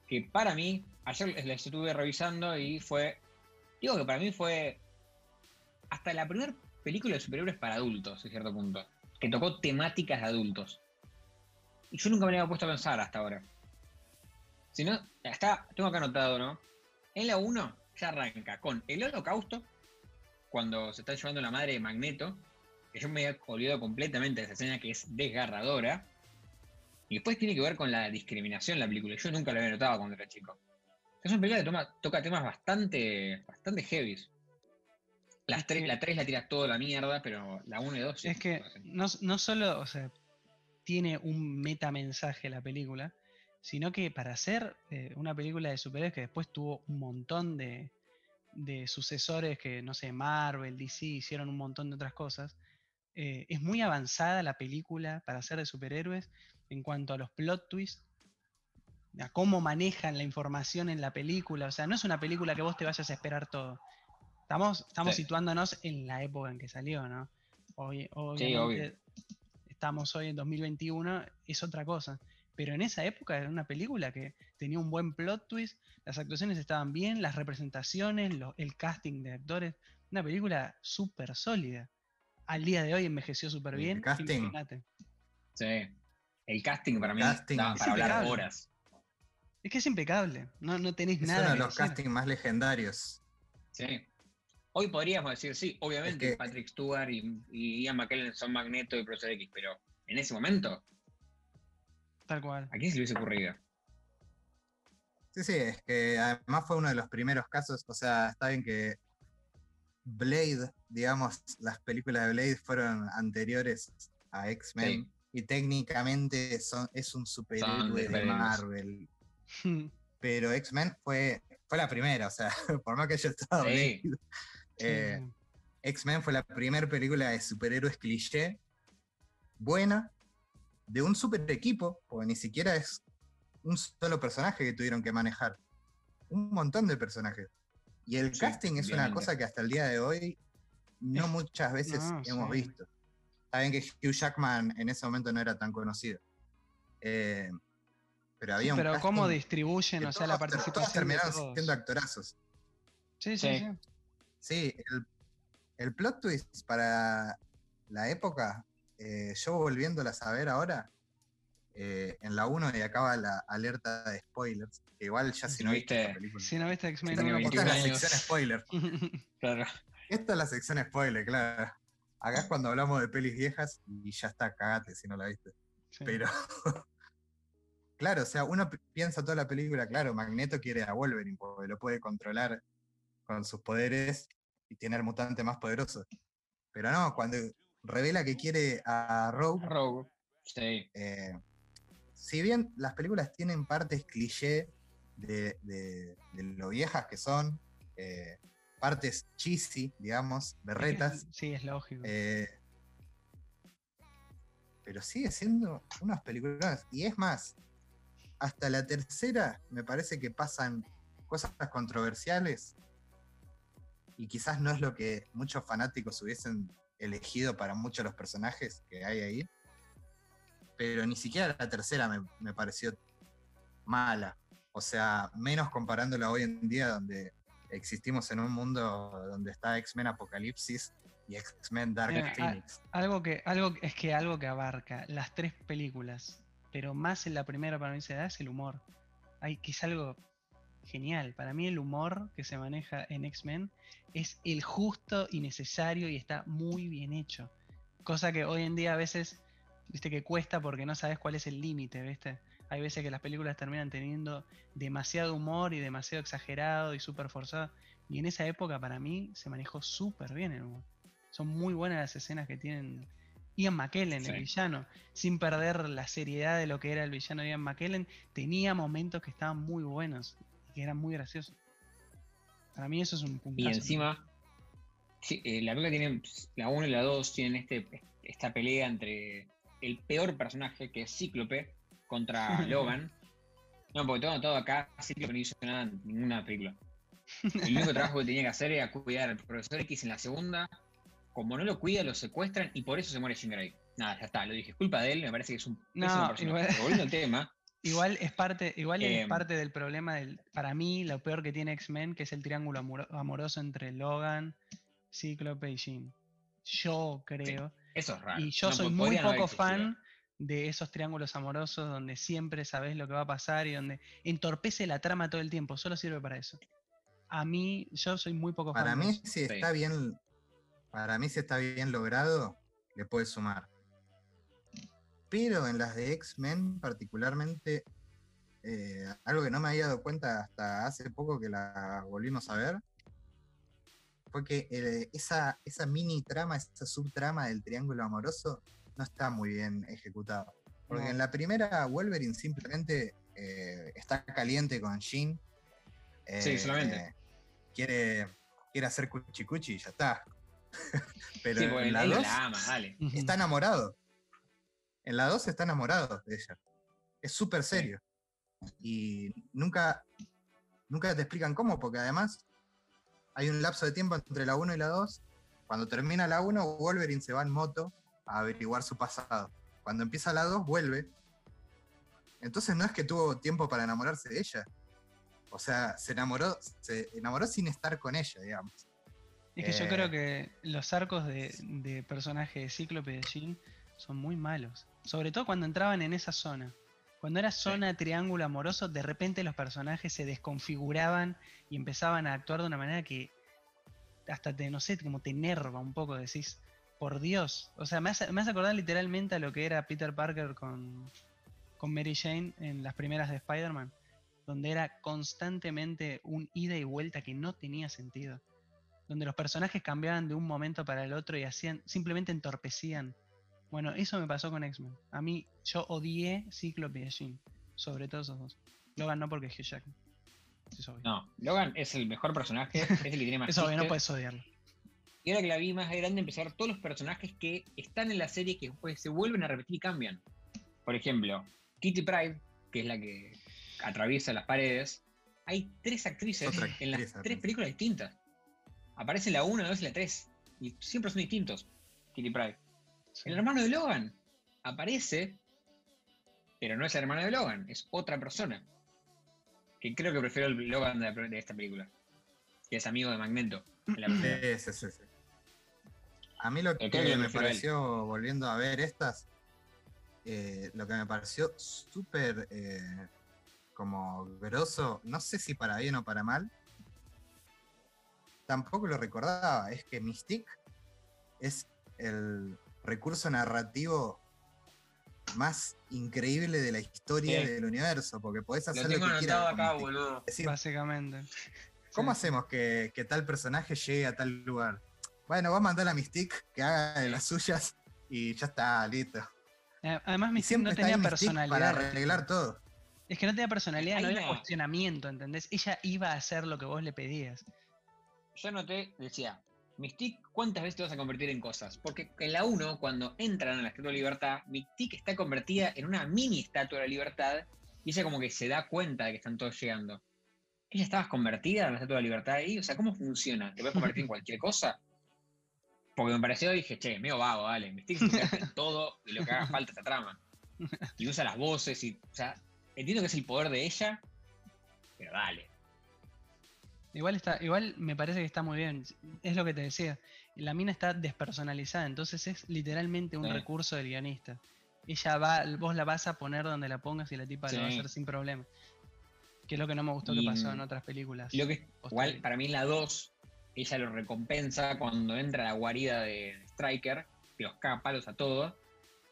Que para mí, ayer la estuve revisando y fue. Digo que para mí fue. Hasta la primera película de superhéroes para adultos, a cierto punto. Que tocó temáticas de adultos. Y yo nunca me había puesto a pensar hasta ahora. Si no, está, tengo acá anotado, ¿no? En la 1 ya arranca con el holocausto, cuando se está llevando la madre de Magneto, que yo me había olvidado completamente de esa escena que es desgarradora. Y después tiene que ver con la discriminación en la película. Yo nunca lo había notado cuando era chico. Es una película que toca temas bastante, bastante heavies. Las tres, la 3 la tira toda la mierda, pero la 1 y 2 Es que no, no solo, o sea, tiene un metamensaje la película, sino que para hacer eh, una película de superhéroes que después tuvo un montón de, de, sucesores que, no sé, Marvel, DC hicieron un montón de otras cosas, eh, es muy avanzada la película para hacer de superhéroes en cuanto a los plot twists, a cómo manejan la información en la película. O sea, no es una película que vos te vayas a esperar todo. Estamos, estamos situándonos en la época en que salió, ¿no? Hoy, estamos hoy en 2021, es otra cosa. Pero en esa época era una película que tenía un buen plot twist, las actuaciones estaban bien, las representaciones, el casting de actores. Una película súper sólida. Al día de hoy envejeció súper bien. El casting. Sí. El casting para mí para hablar horas. Es que es impecable. No, no tenéis nada. Es uno de los castings más legendarios. Sí. Hoy podríamos decir, sí, obviamente Patrick Stewart y, Ian McKellen son Magneto y Profesor X, pero en ese momento Tal cual. ¿A quién se le hubiese ocurrido? Sí, sí, es que además fue uno de los primeros casos, o sea, está bien que Blade, digamos, las películas de Blade fueron anteriores a X-Men y técnicamente son, es un superhéroe de Marvel. [laughs] Pero X-Men fue, fue la primera, o sea, [laughs] por más que haya estado sí. Eh, X-Men fue la primera película de superhéroes cliché, buena, de un super equipo, porque ni siquiera es un solo personaje que tuvieron que manejar. Un montón de personajes. Y el casting es una cosa que hasta el día de hoy no muchas veces hemos visto. Saben que Hugh Jackman en ese momento no era tan conocido. Eh, pero había un Pero cómo distribuyen, o sea, la participación. Todos terminaron siendo actorazos. Sí, sí, sí. Sí, el, el plot twist para la época eh, yo volviéndola a saber ahora, eh, en la 1 y acaba la alerta de spoilers, que igual ya si no viste Si no viste X-Men, esta es la sección spoiler. [laughs] claro. Esta es la sección spoiler, claro. Acá es cuando hablamos de pelis viejas y ya está, cagate si no la viste. Pero, [laughs] claro, o sea, uno piensa toda la película, claro, Magneto quiere a Wolverine porque lo puede controlar con sus poderes y tiene el mutante más poderoso. Pero no, cuando revela que quiere a Rogue. Rogue, sí. Eh, si bien las películas tienen partes cliché de, lo viejas que son, eh, partes cheesy, digamos, berretas. Sí, es lógico. Eh, pero sigue siendo unas películas. Y es más, hasta la tercera me parece que pasan cosas controversiales y quizás no es lo que muchos fanáticos hubiesen elegido para muchos de los personajes que hay ahí. Pero ni siquiera la tercera me, pareció mala. O sea, menos comparándola hoy en día donde existimos en un mundo donde está X-Men Apocalipsis y X-Men Dark Phoenix. Algo que, algo, es que algo que abarca las tres películas, pero más en la primera para mí se da es el humor. Hay es algo genial. Para mí el humor que se maneja en X-Men es el justo y necesario y está muy bien hecho. Cosa que hoy en día a veces, viste que cuesta porque no sabes cuál es el límite, ¿viste? Hay veces que las películas terminan teniendo demasiado humor y demasiado exagerado y súper forzado. Y en esa época para mí se manejó súper bien el humor. Son muy buenas las escenas que tienen Ian McKellen, el villano. Sin perder la seriedad de lo que era el villano de Ian McKellen, tenía momentos que estaban muy buenos que era muy gracioso. Para mí eso es un punto. Y encima, eh, la película tiene, la 1 y la 2 tienen este, esta pelea entre el peor personaje, que es Cíclope, contra [laughs] Logan. No, porque todo todo acá, Cíclope no hizo nada en ninguna película. El único trabajo que tenía que hacer era cuidar al profesor X en la segunda. Como no lo cuida, lo secuestran y por eso se muere Jean Grey. Nada, ya está, lo dije. Es culpa de él, me parece que es un no, Volviendo al tema, Igual es parte, igual es em. parte del problema del, para mí, lo peor que tiene X-Men, que es el triángulo amoroso entre Logan, Cíclope y Jean. Yo creo. eso es raro. Y yo soy muy poco fan de esos triángulos amorosos donde siempre sabes lo que va a pasar y donde entorpece la trama todo el tiempo. Solo sirve para eso. A mí, yo soy muy poco para fan. Para mí, si está bien, para mí si está bien logrado, le puede sumar. Pero en las de X-Men particularmente, eh, algo que no me había dado cuenta hasta hace poco que la volvimos a ver, fue que eh, esa, esa mini trama, esa subtrama del triángulo amoroso no está muy bien ejecutada. Porque No. en la primera Wolverine simplemente eh, está caliente con Jean. Sí, solamente. quiere, quiere hacer cuchicuchi y ya está. [laughs] Pero Sí, en la él 2 la ama, dale. Está enamorado. En la 2 está enamorado de ella. Es súper serio. Y nunca, nunca te explican cómo, porque además hay un lapso de tiempo entre la 1 y la 2. Cuando termina la 1, Wolverine se va en moto a averiguar su pasado. Cuando empieza la 2, vuelve. Entonces no es que tuvo tiempo para enamorarse de ella. O sea, se enamoró, se enamoró sin estar con ella, digamos. Es que yo Eh, creo que los arcos de, de personaje de Cíclope y de Jean son muy malos. Sobre todo cuando entraban en esa zona. Cuando era zona triángulo amoroso, de repente los personajes se desconfiguraban y empezaban a actuar de una manera que hasta te, no sé, como te enerva un poco, decís, por Dios. O sea, me hace, me hace acordar literalmente a lo que era Peter Parker con, con Mary Jane en las primeras de Spider-Man, donde era constantemente un ida y vuelta que no tenía sentido donde los personajes cambiaban de un momento para el otro y hacían, simplemente entorpecían. Bueno, eso me pasó con X-Men. A mí, yo odié Cíclope y Jean, sobre todo esos dos. Logan no porque es Hugh Jackman. Eso es obvio. No, Logan es el mejor personaje, es el que tiene más [laughs] es obvio, no puedes odiarlo. Y ahora que la vi más grande, ver todos los personajes que están en la serie que después se vuelven a repetir y cambian. Por ejemplo, Kitty Pride, que es la que atraviesa las paredes. Hay tres actrices Otra en las actriz, tres películas distintas. Aparece la 1, la 2 y la 3. Y siempre son distintos. Kitty Pride. Sí. El hermano de Logan aparece, pero no es el hermano de Logan, es otra persona. Que creo que prefiero el Logan de, la- de esta película. Que es amigo de Magneto. en. Sí, sí, sí. A mí lo que, me pareció, volviendo a ver estas, eh, lo que me pareció súper eh, como grosso, no sé si para bien o para mal, tampoco lo recordaba, es que Mystique es el recurso narrativo más increíble de la historia Sí. del universo, porque podés Lo hacer lo, tengo que quieras. acá, boludo. Decir, Básicamente. ¿Cómo Sí. hacemos que, que tal personaje llegue a tal lugar? Bueno, vamos a mandar a Mystique que haga de las suyas y ya está, listo. Eh, Además, Mystique siempre no tenía personalidad. para arreglar todo. Es que no tenía personalidad, no había cuestionamiento, ¿entendés? Ella iba a hacer lo que vos le pedías. Yo noté, decía, Mystique, ¿cuántas veces te vas a convertir en cosas? Porque en la 1, cuando entran a la Estatua de la Libertad, Mystique está convertida en una mini Estatua de la Libertad y ella como que se da cuenta de que están todos llegando. ¿Ella estabas convertida en la Estatua de la Libertad ahí? O sea, ¿cómo funciona? ¿Te puedes convertir en [laughs] cualquier cosa? Porque me pareció, dije, che, medio vago, dale. Mystique se hacer [laughs] todo y lo que haga falta esta trama. Y usa las voces y, o sea, entiendo que es el poder de ella, pero dale. Igual está, igual me parece que está muy bien. Es lo que te decía. La mina está despersonalizada, entonces es literalmente un Sí. recurso del guionista. Ella va, vos la vas a poner donde la pongas y la tipa lo va a hacer sin problema. Que es lo que no me gustó Y, que pasó en otras películas. Lo que igual para mí la 2, ella lo recompensa cuando entra a la guarida de Striker, que los caga palos a todos,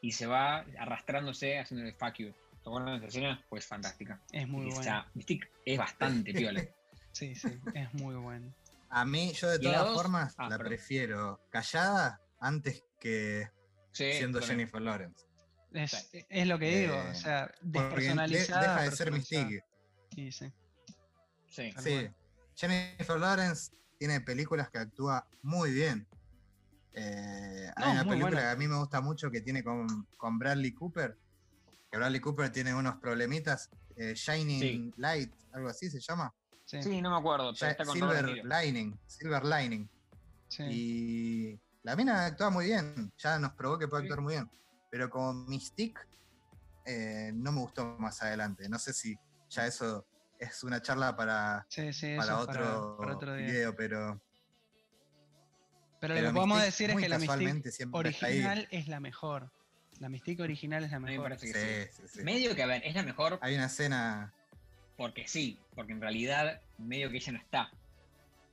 y se va arrastrándose haciendo el fuck you. ¿Te acuerdas de esa escena? Pues fantástica. Es muy Mystique es bastante piola. [laughs] Sí, sí, es muy bueno. A mí, yo de ¿Y la todas formas, Ah, la perdón. prefiero callada antes que Sí, siendo. Jennifer Lawrence. Es, es lo que digo, Eh, o sea, Porque de- despersonalizada. deja de ser. Mystique. Sí, sí. Sí. Sí. Jennifer Lawrence tiene películas que actúa muy bien. Eh, No, hay una película buena. que a mí me gusta mucho que tiene con, con Bradley Cooper. Que Bradley Cooper tiene unos problemitas. eh, Shining Sí. Light, algo así se llama. Sí, Sí, no me acuerdo, pero Ya- está con Silver. Lining. Silver Lining. sí. Y la mina actúa muy bien. Ya nos probó que puede Sí. actuar muy bien. Pero como Mystique, eh, no me gustó más adelante. No sé si ya eso es una charla para, Sí, sí, para, otro, para otro día. video, pero, Pero, pero lo que podemos decir es que la Mystique original es la mejor. La Mystique original es la me mejor. parece que Sí, sí, sí. Medio que, a ver, es la mejor Hay una escena. Porque sí, porque en realidad medio que ella no está.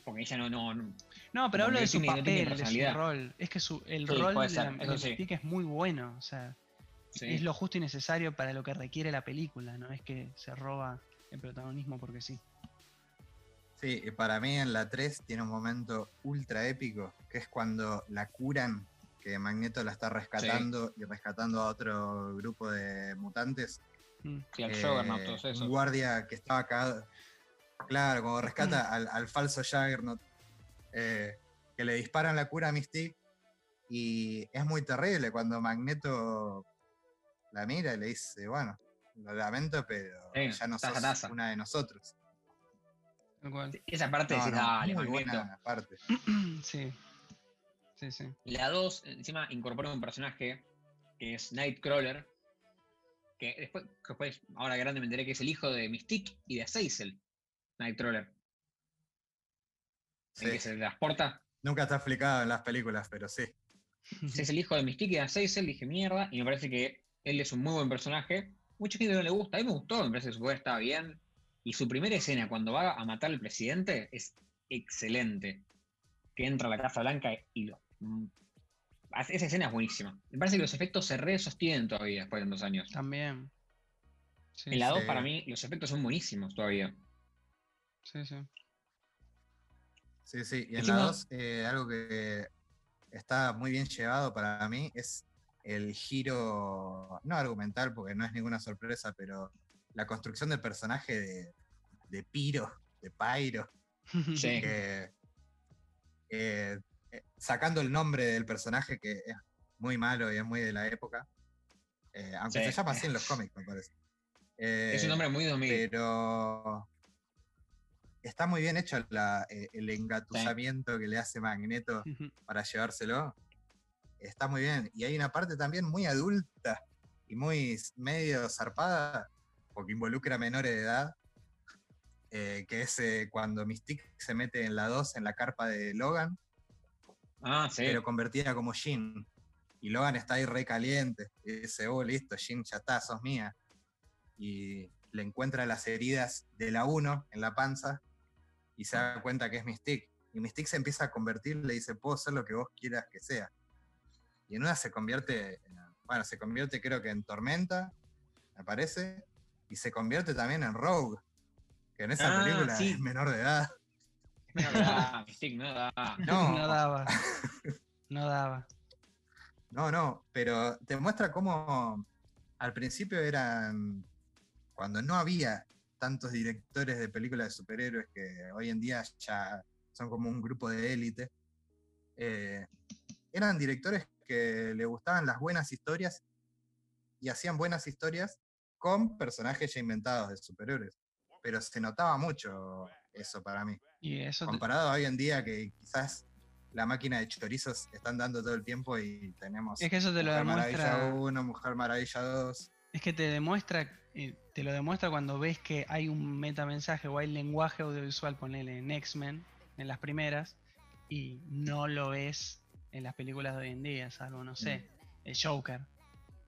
Porque ella no, no, no- No, pero hablo de su tiene- no papel, de su personalidad. rol. Es que su, el Sí, rol de ser, la de sí. Es muy bueno. O sea, Sí. es lo justo y necesario para lo que requiere la película, no es que se roba el protagonismo porque sí. Sí, y para mí en la 3 tiene un momento ultra épico, que es cuando la curan, que Magneto la está rescatando y rescatando a otro grupo de mutantes. Mm. Sí, al Eh, Juggernaut, todos esos. Un guardia que estaba cagado. Claro, cuando rescata al, al falso Juggernaut, eh, que le disparan la cura a Mystique. Y es muy terrible cuando Magneto la mira y le dice, bueno, lo lamento, pero Sí, ya no taza, sos taza. una de nosotros. Esa parte No, decís, no, dale, muy Magneto. buena parte. [clears throat] Sí. Sí, sí. La 2, encima, incorpora un personaje que es Nightcrawler. Que después, después, ahora grande me enteré que es el hijo de Mystique y de Azazel. Nightcrawler. El Sí. que se transporta. Nunca está explicado en las películas, pero sí. Si es el hijo de Mystique y de Azazel, dije mierda. Y me parece que él es un muy buen personaje. Mucha gente no le gusta. A mí me gustó, me parece que su poder estaba bien. Y su primera escena cuando va a matar al presidente es excelente. Que entra a la Casa Blanca y lo. Esa escena es buenísima. Me parece que los efectos se re sostienen todavía después de tantos años. También. Sí, En la 2 sí. para mí los efectos son buenísimos todavía. sí, sí. Sí, sí. Y en la 2, eh, algo que está muy bien llevado para mí es el giro, no argumental, porque no es ninguna sorpresa, pero la construcción del personaje de, de Piro, de Pyro, Sí. que eh, sacando el nombre del personaje que es muy malo y es muy de la época, eh, aunque Sí. se llama así en los cómics, me parece. Es un Eh, nombre muy 2000. pero está muy bien hecho la- eh, el engatusamiento que le hace Magneto para llevárselo. Está muy bien. Y hay una parte también muy adulta y muy medio zarpada, porque involucra menores de edad, eh, que es eh, cuando Mystique se mete en la 2 en la carpa de Logan, Ah, sí. pero convertida como Jean. Y Logan está ahí re caliente. Y dice, oh, listo, Jean, ya está, sos mía. Y le encuentra las heridas de la 1 en la panza y se da cuenta que es Mystique. Y Mystique se empieza a convertir, le dice, puedo ser lo que vos quieras que sea. Y en una se convierte, en- bueno, se convierte creo que en Tormenta, me parece, y se convierte también en Rogue, que en esa Ah, película sí. es menor de edad. No [laughs] da, Mystique, no da. No. no daba. No daba. No, no, pero te muestra cómo al principio eran, cuando no había tantos directores de películas de superhéroes que hoy en día ya son como un grupo de élite, eh, eran directores que le gustaban las buenas historias y hacían buenas historias con personajes ya inventados de superhéroes. Pero se notaba mucho eso para mí. Y eso te- Comparado a hoy en día que quizás la máquina de chorizos están dando todo el tiempo y tenemos es que eso te lo Mujer Maravilla demuestra. 1, Mujer Maravilla 2. Es que te demuestra, eh, te lo demuestra cuando ves que hay un metamensaje o hay lenguaje audiovisual, ponele en X-Men, en las primeras, y no lo ves en las películas de hoy en día, salvo, no sé, el Joker,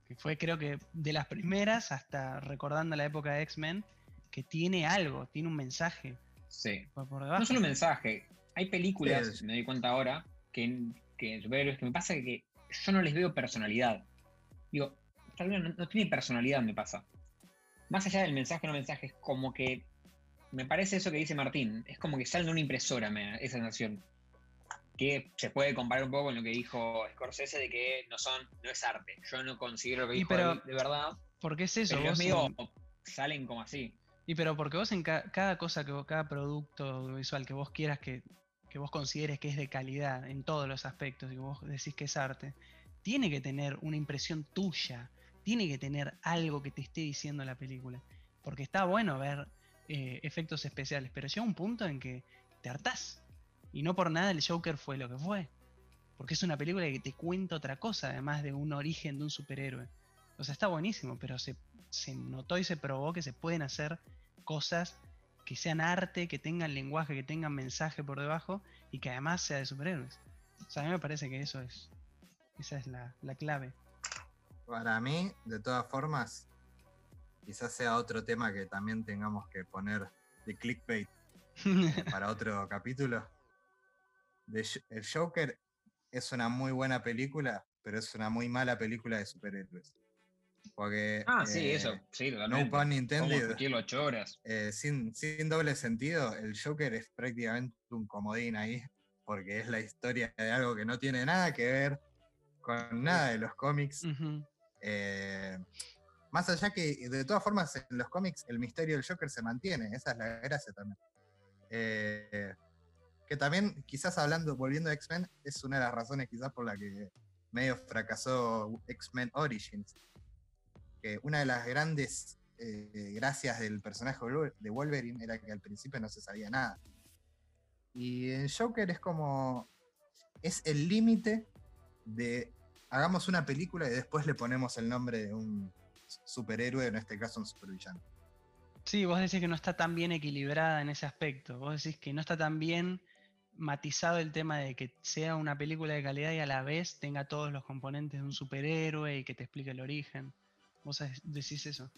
que fue creo que de las primeras hasta recordando la época de X-Men, que tiene algo, tiene un mensaje Sí. por, por. No solo un mensaje. Hay películas, Sí. me doy cuenta ahora, que, que superhéroes que me pasa que yo no les veo personalidad. Digo, esta película no, no tiene personalidad, me pasa. Más allá del mensaje o no mensaje, es como que. Me parece eso que dice Martín. Es como que salen de una impresora, me esa sensación. Que se puede comparar un poco con lo que dijo Scorsese de que no son, no es arte. Yo no considero lo que Y dijo pero- él de verdad. Porque es eso, Pero Salen como así. Y pero porque vos en ca- cada cosa que vos- cada producto audiovisual que vos quieras que, que vos consideres que es de calidad en todos los aspectos y vos decís que es arte, tiene que tener una impresión tuya, tiene que tener algo que te esté diciendo la película. Porque está bueno ver eh, efectos especiales, pero llega un punto en que te hartás. Y no por nada el Joker fue lo que fue. Porque es una película que te cuenta otra cosa, además de un origen de un superhéroe. O sea, está buenísimo, pero se, se notó y se probó que se pueden hacer cosas que sean arte, que tengan lenguaje, que tengan mensaje por debajo y que además sea de superhéroes. O sea, a mí me parece que eso es. Esa es la, la clave. Para mí, de todas formas, quizás sea otro tema que también tengamos que poner de clickbait [laughs] para otro capítulo. De el Joker es una muy buena película, pero es una muy mala película de superhéroes. Porque, Ah, sí, eh, eso, sí, No totalmente. pun Podemos intended. discutirlo ocho horas. eh, sin, sin doble sentido, el Joker es prácticamente un comodín ahí, porque es la historia de algo que no tiene nada que ver con nada de los cómics. Eh, más allá que, de todas formas, en los cómics el misterio del Joker se mantiene, esa es la gracia también. Eh, que también, quizás hablando, volviendo a X-Men, es una de las razones quizás por la que medio fracasó X-Men Origins. Que una de las grandes eh, gracias del personaje de Wolverine era que al principio no se sabía nada. Y en Joker es como. Es el límite de. Hagamos una película y después le ponemos el nombre de un superhéroe, en este caso un supervillano. Sí, vos decís que no está tan bien equilibrada en ese aspecto. Vos decís que no está tan bien matizado el tema de que sea una película de calidad y a la vez tenga todos los componentes de un superhéroe y que te explique el origen. Vos de- decís eso.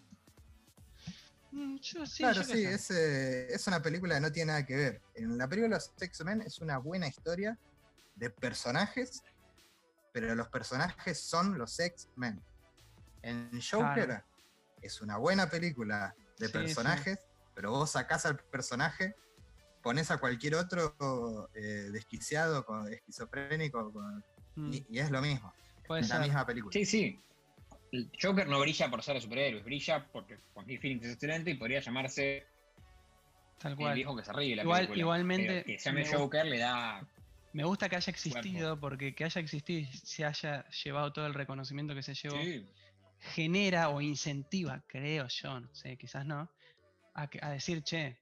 Mm, yo sí, claro, sí, es, eh, es una película que no tiene nada que ver. En la película de los X-Men es una buena historia de personajes, pero los personajes son los X-Men. En Joker Claro. es una buena película de Sí, sí. personajes, pero vos sacás al personaje, pones a cualquier otro eh, desquiciado, con, esquizofrénico, con- Mm, y, y es lo mismo. puede Es la misma película. Sí, sí. El Joker no brilla por ser superhéroe, brilla porque Joaquin Phoenix es excelente y podría llamarse Tal el cual. viejo que se ríe de la Igual- película. igualmente, que se llame Joker le da. Me gusta que haya existido porque que haya existido y se haya llevado todo el reconocimiento que se llevó. Sí, genera o incentiva, creo yo, no sé, quizás no, a, decir, che,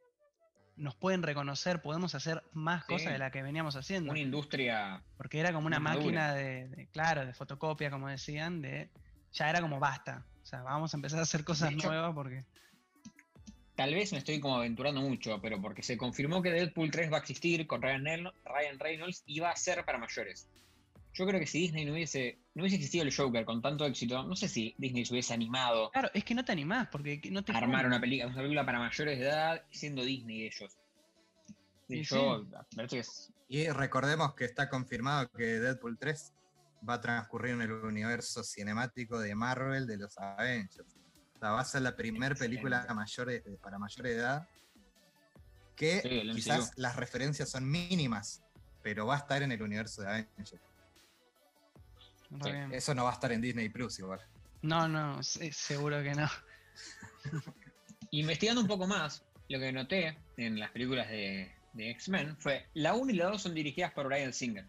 nos pueden reconocer, podemos hacer más Sí. cosas de la que veníamos haciendo. una industria. Porque era como una máquina de, de- claro, de fotocopia, como decían, de ya era como basta. O sea, vamos a empezar a hacer cosas hecho- nuevas porque. Tal vez me estoy como aventurando mucho, pero porque se confirmó que Deadpool 3 va a existir con Ryan, Reyno- Ryan Reynolds y va a ser para mayores. Yo creo que si Disney no hubiese, no hubiese existido el Joker con tanto éxito, no sé si Disney se hubiese animado Claro, es que no te animás, porque no te. a armar una película, una película para mayores de edad siendo Disney ellos. Y Sí, yo, es Y recordemos que está confirmado que Deadpool 3 va a transcurrir en el universo cinemático de Marvel de los Avengers. O sea, va a ser la primera película mayores- para mayor edad que Sí, quizás las referencias son mínimas, pero va a estar en el universo de Avengers. Sí. Eso no va a estar en Disney Plus igual. No, no, se- seguro que no. Investigando un poco más, lo que noté en las películas de, de X-Men fue la 1 y la 2 son dirigidas por Brian Singer.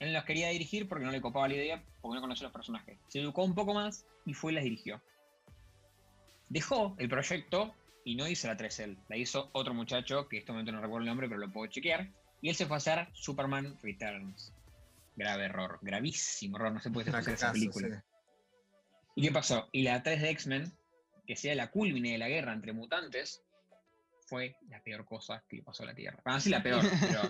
Él las quería dirigir porque no le copaba la idea, porque no conocía los personajes. Se educó un poco más y fue y las dirigió. Dejó el proyecto y no hizo la 3 él. La hizo otro muchacho, que en este momento no recuerdo el nombre, pero lo puedo chequear. Y él se fue a hacer Superman Returns. Grave error, gravísimo error, no se puede hacer esa película. sí. ¿Y qué pasó? Y la 3 de X-Men, que sea la culmine de la guerra entre mutantes, fue la peor cosa que le pasó a la Tierra. Bueno, sí la peor, [laughs] pero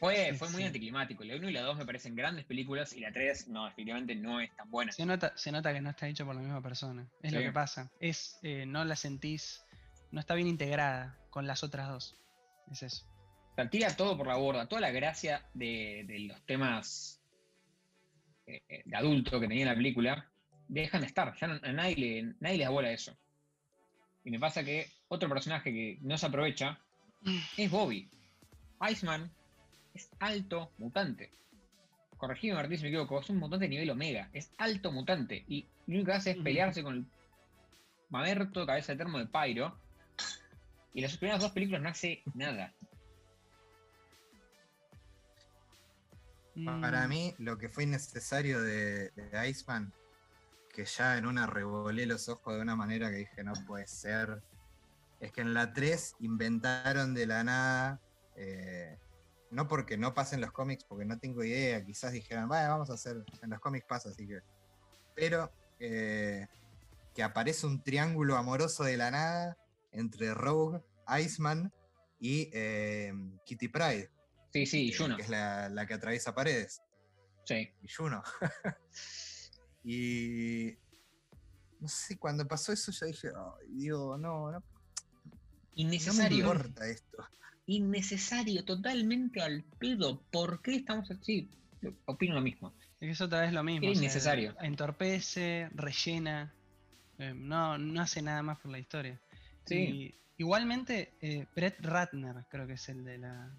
fue, fue muy anticlimático. La 1 y la 2 me parecen grandes películas y la 3, no, definitivamente no es tan buena. Se nota, se nota que no está hecho por la misma persona. Es lo que pasa. Es, eh, no la sentís, no está bien integrada con las otras dos. Es eso. O sea, tira todo por la borda, toda la gracia de, de los temas eh, eh, de adulto que tenía la película, dejan de estar. Ya no- a nadie le, nadie le da bola a eso. Y me pasa que otro personaje que no se aprovecha es Bobby. Iceman es alto mutante. Corregime Martín si me equivoco, es un mutante de nivel omega. Es alto mutante. Y lo único que hace es pelearse con el mamerto cabeza de termo de Pyro. Y las primeras dos películas no hace nada. Para Mm, mí, lo que fue innecesario de, de Iceman, que ya en una revolé los ojos de una manera que dije no puede ser, es que en la 3 inventaron de la nada, eh, no porque no pasen los cómics, porque no tengo idea, quizás dijeran, vaya, vamos a hacer, en los cómics pasa, así que. Pero eh, que aparece un triángulo amoroso de la nada entre Rogue, Iceman y eh, Kitty Pride. Sí, sí, y Juno. que es la, la que atraviesa paredes Sí. y Juno. [laughs] y no sé, cuando pasó eso yo dije, ay, Dios, no, no, no me Innecesario. importa esto. Innecesario, totalmente al pedo. ¿Por qué estamos así? Opino lo mismo. Es que es otra vez lo mismo. O sea, innecesario. entorpece, rellena. Eh, no, no hace nada más por la historia. Sí. Y igualmente, eh, Brett Ratner creo que es el de la,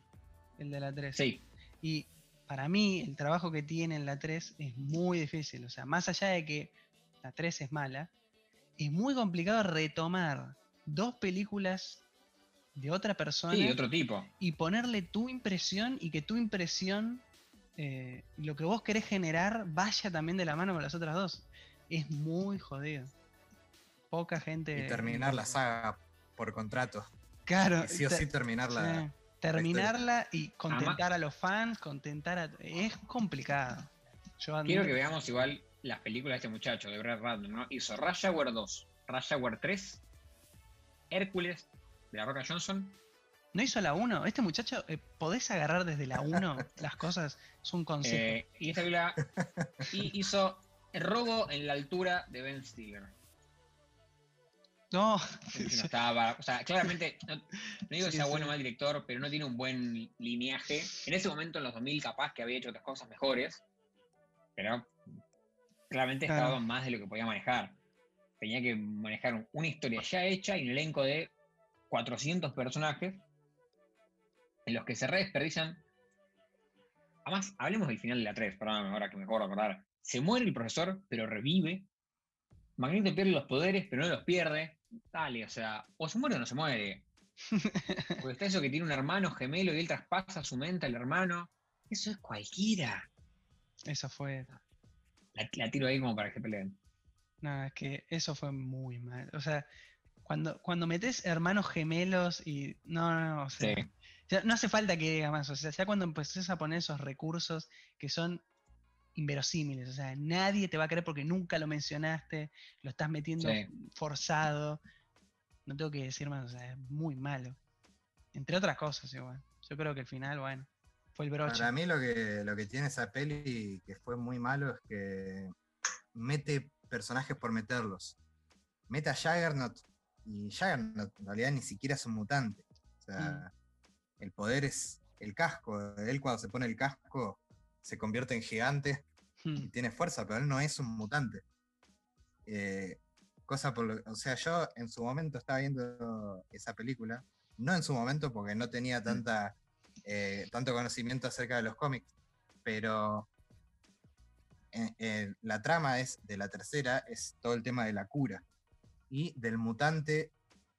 el de la 3. Sí, Y para mí, el trabajo que tiene en la 3 es muy difícil. O sea, más allá de que la 3 es mala, es muy complicado retomar dos películas de otra persona sí, otro tipo. y ponerle tu impresión y que tu impresión, eh, lo que vos querés generar, vaya también de la mano con las otras dos. Es muy jodido. Poca gente. Y terminar la saga por contrato. Claro. Y sí o sí terminarla. sí. Terminarla y contentar a los fans, contentar a. Es complicado. Yo Quiero que veamos igual las películas de este muchacho, de Brad Ratner, ¿no? Hizo Rush Hour 2, Rush Hour 3, Hércules, de la Roca Johnson. No hizo la 1. Este muchacho, eh, podés agarrar desde la 1 las cosas. Es un consejo. eh, y esta película y hizo El robo en la altura de Ben Stiller. no, estaba- o sea, claramente, no, no digo que Sí, sea bueno o mal director, pero no tiene un buen lineaje. En ese momento, en los 2000, capaz que había hecho otras cosas mejores, pero claramente Claro. estaba más de lo que podía manejar. Tenía que manejar un- una historia ya hecha y un elenco de 400 personajes en los que se redesperdician. Además, hablemos del final de la 3, perdóname, ahora que me acuerdo acordar. Se muere el profesor, pero revive. Magneto pierde los poderes, pero no los pierde. Dale, o sea, o se muere o no se muere. [laughs] Porque está eso que tiene un hermano gemelo y él traspasa su mente al hermano. Eso es cualquiera. eso fue. La, la tiro ahí como para que peleen. No, es que eso fue muy mal. O sea, cuando, cuando metes hermanos gemelos y. No, no, no. O sea, Sí. no hace falta que diga más. O sea, ya cuando empezás a poner esos recursos que son inverosímiles. O sea, nadie te va a creer porque nunca lo mencionaste. Lo estás metiendo Sí. forzado. No tengo que decir más. O sea, es muy malo. Entre otras cosas, igual. Yo creo que el final, bueno, fue el broche. Para mí lo que, lo que tiene esa peli que fue muy malo es que mete personajes por meterlos. Mete a Juggernaut y Juggernaut en realidad ni siquiera es un mutante. O sea, el poder es el casco. Él cuando se pone el casco se convierte en gigante y Hmm, tiene fuerza, pero él no es un mutante. Eh, cosa por lo, o sea, yo en su momento estaba viendo esa película, no en su momento porque no tenía tanta, eh, tanto conocimiento acerca de los cómics, pero eh, la trama es de la tercera es todo el tema de la cura y del mutante,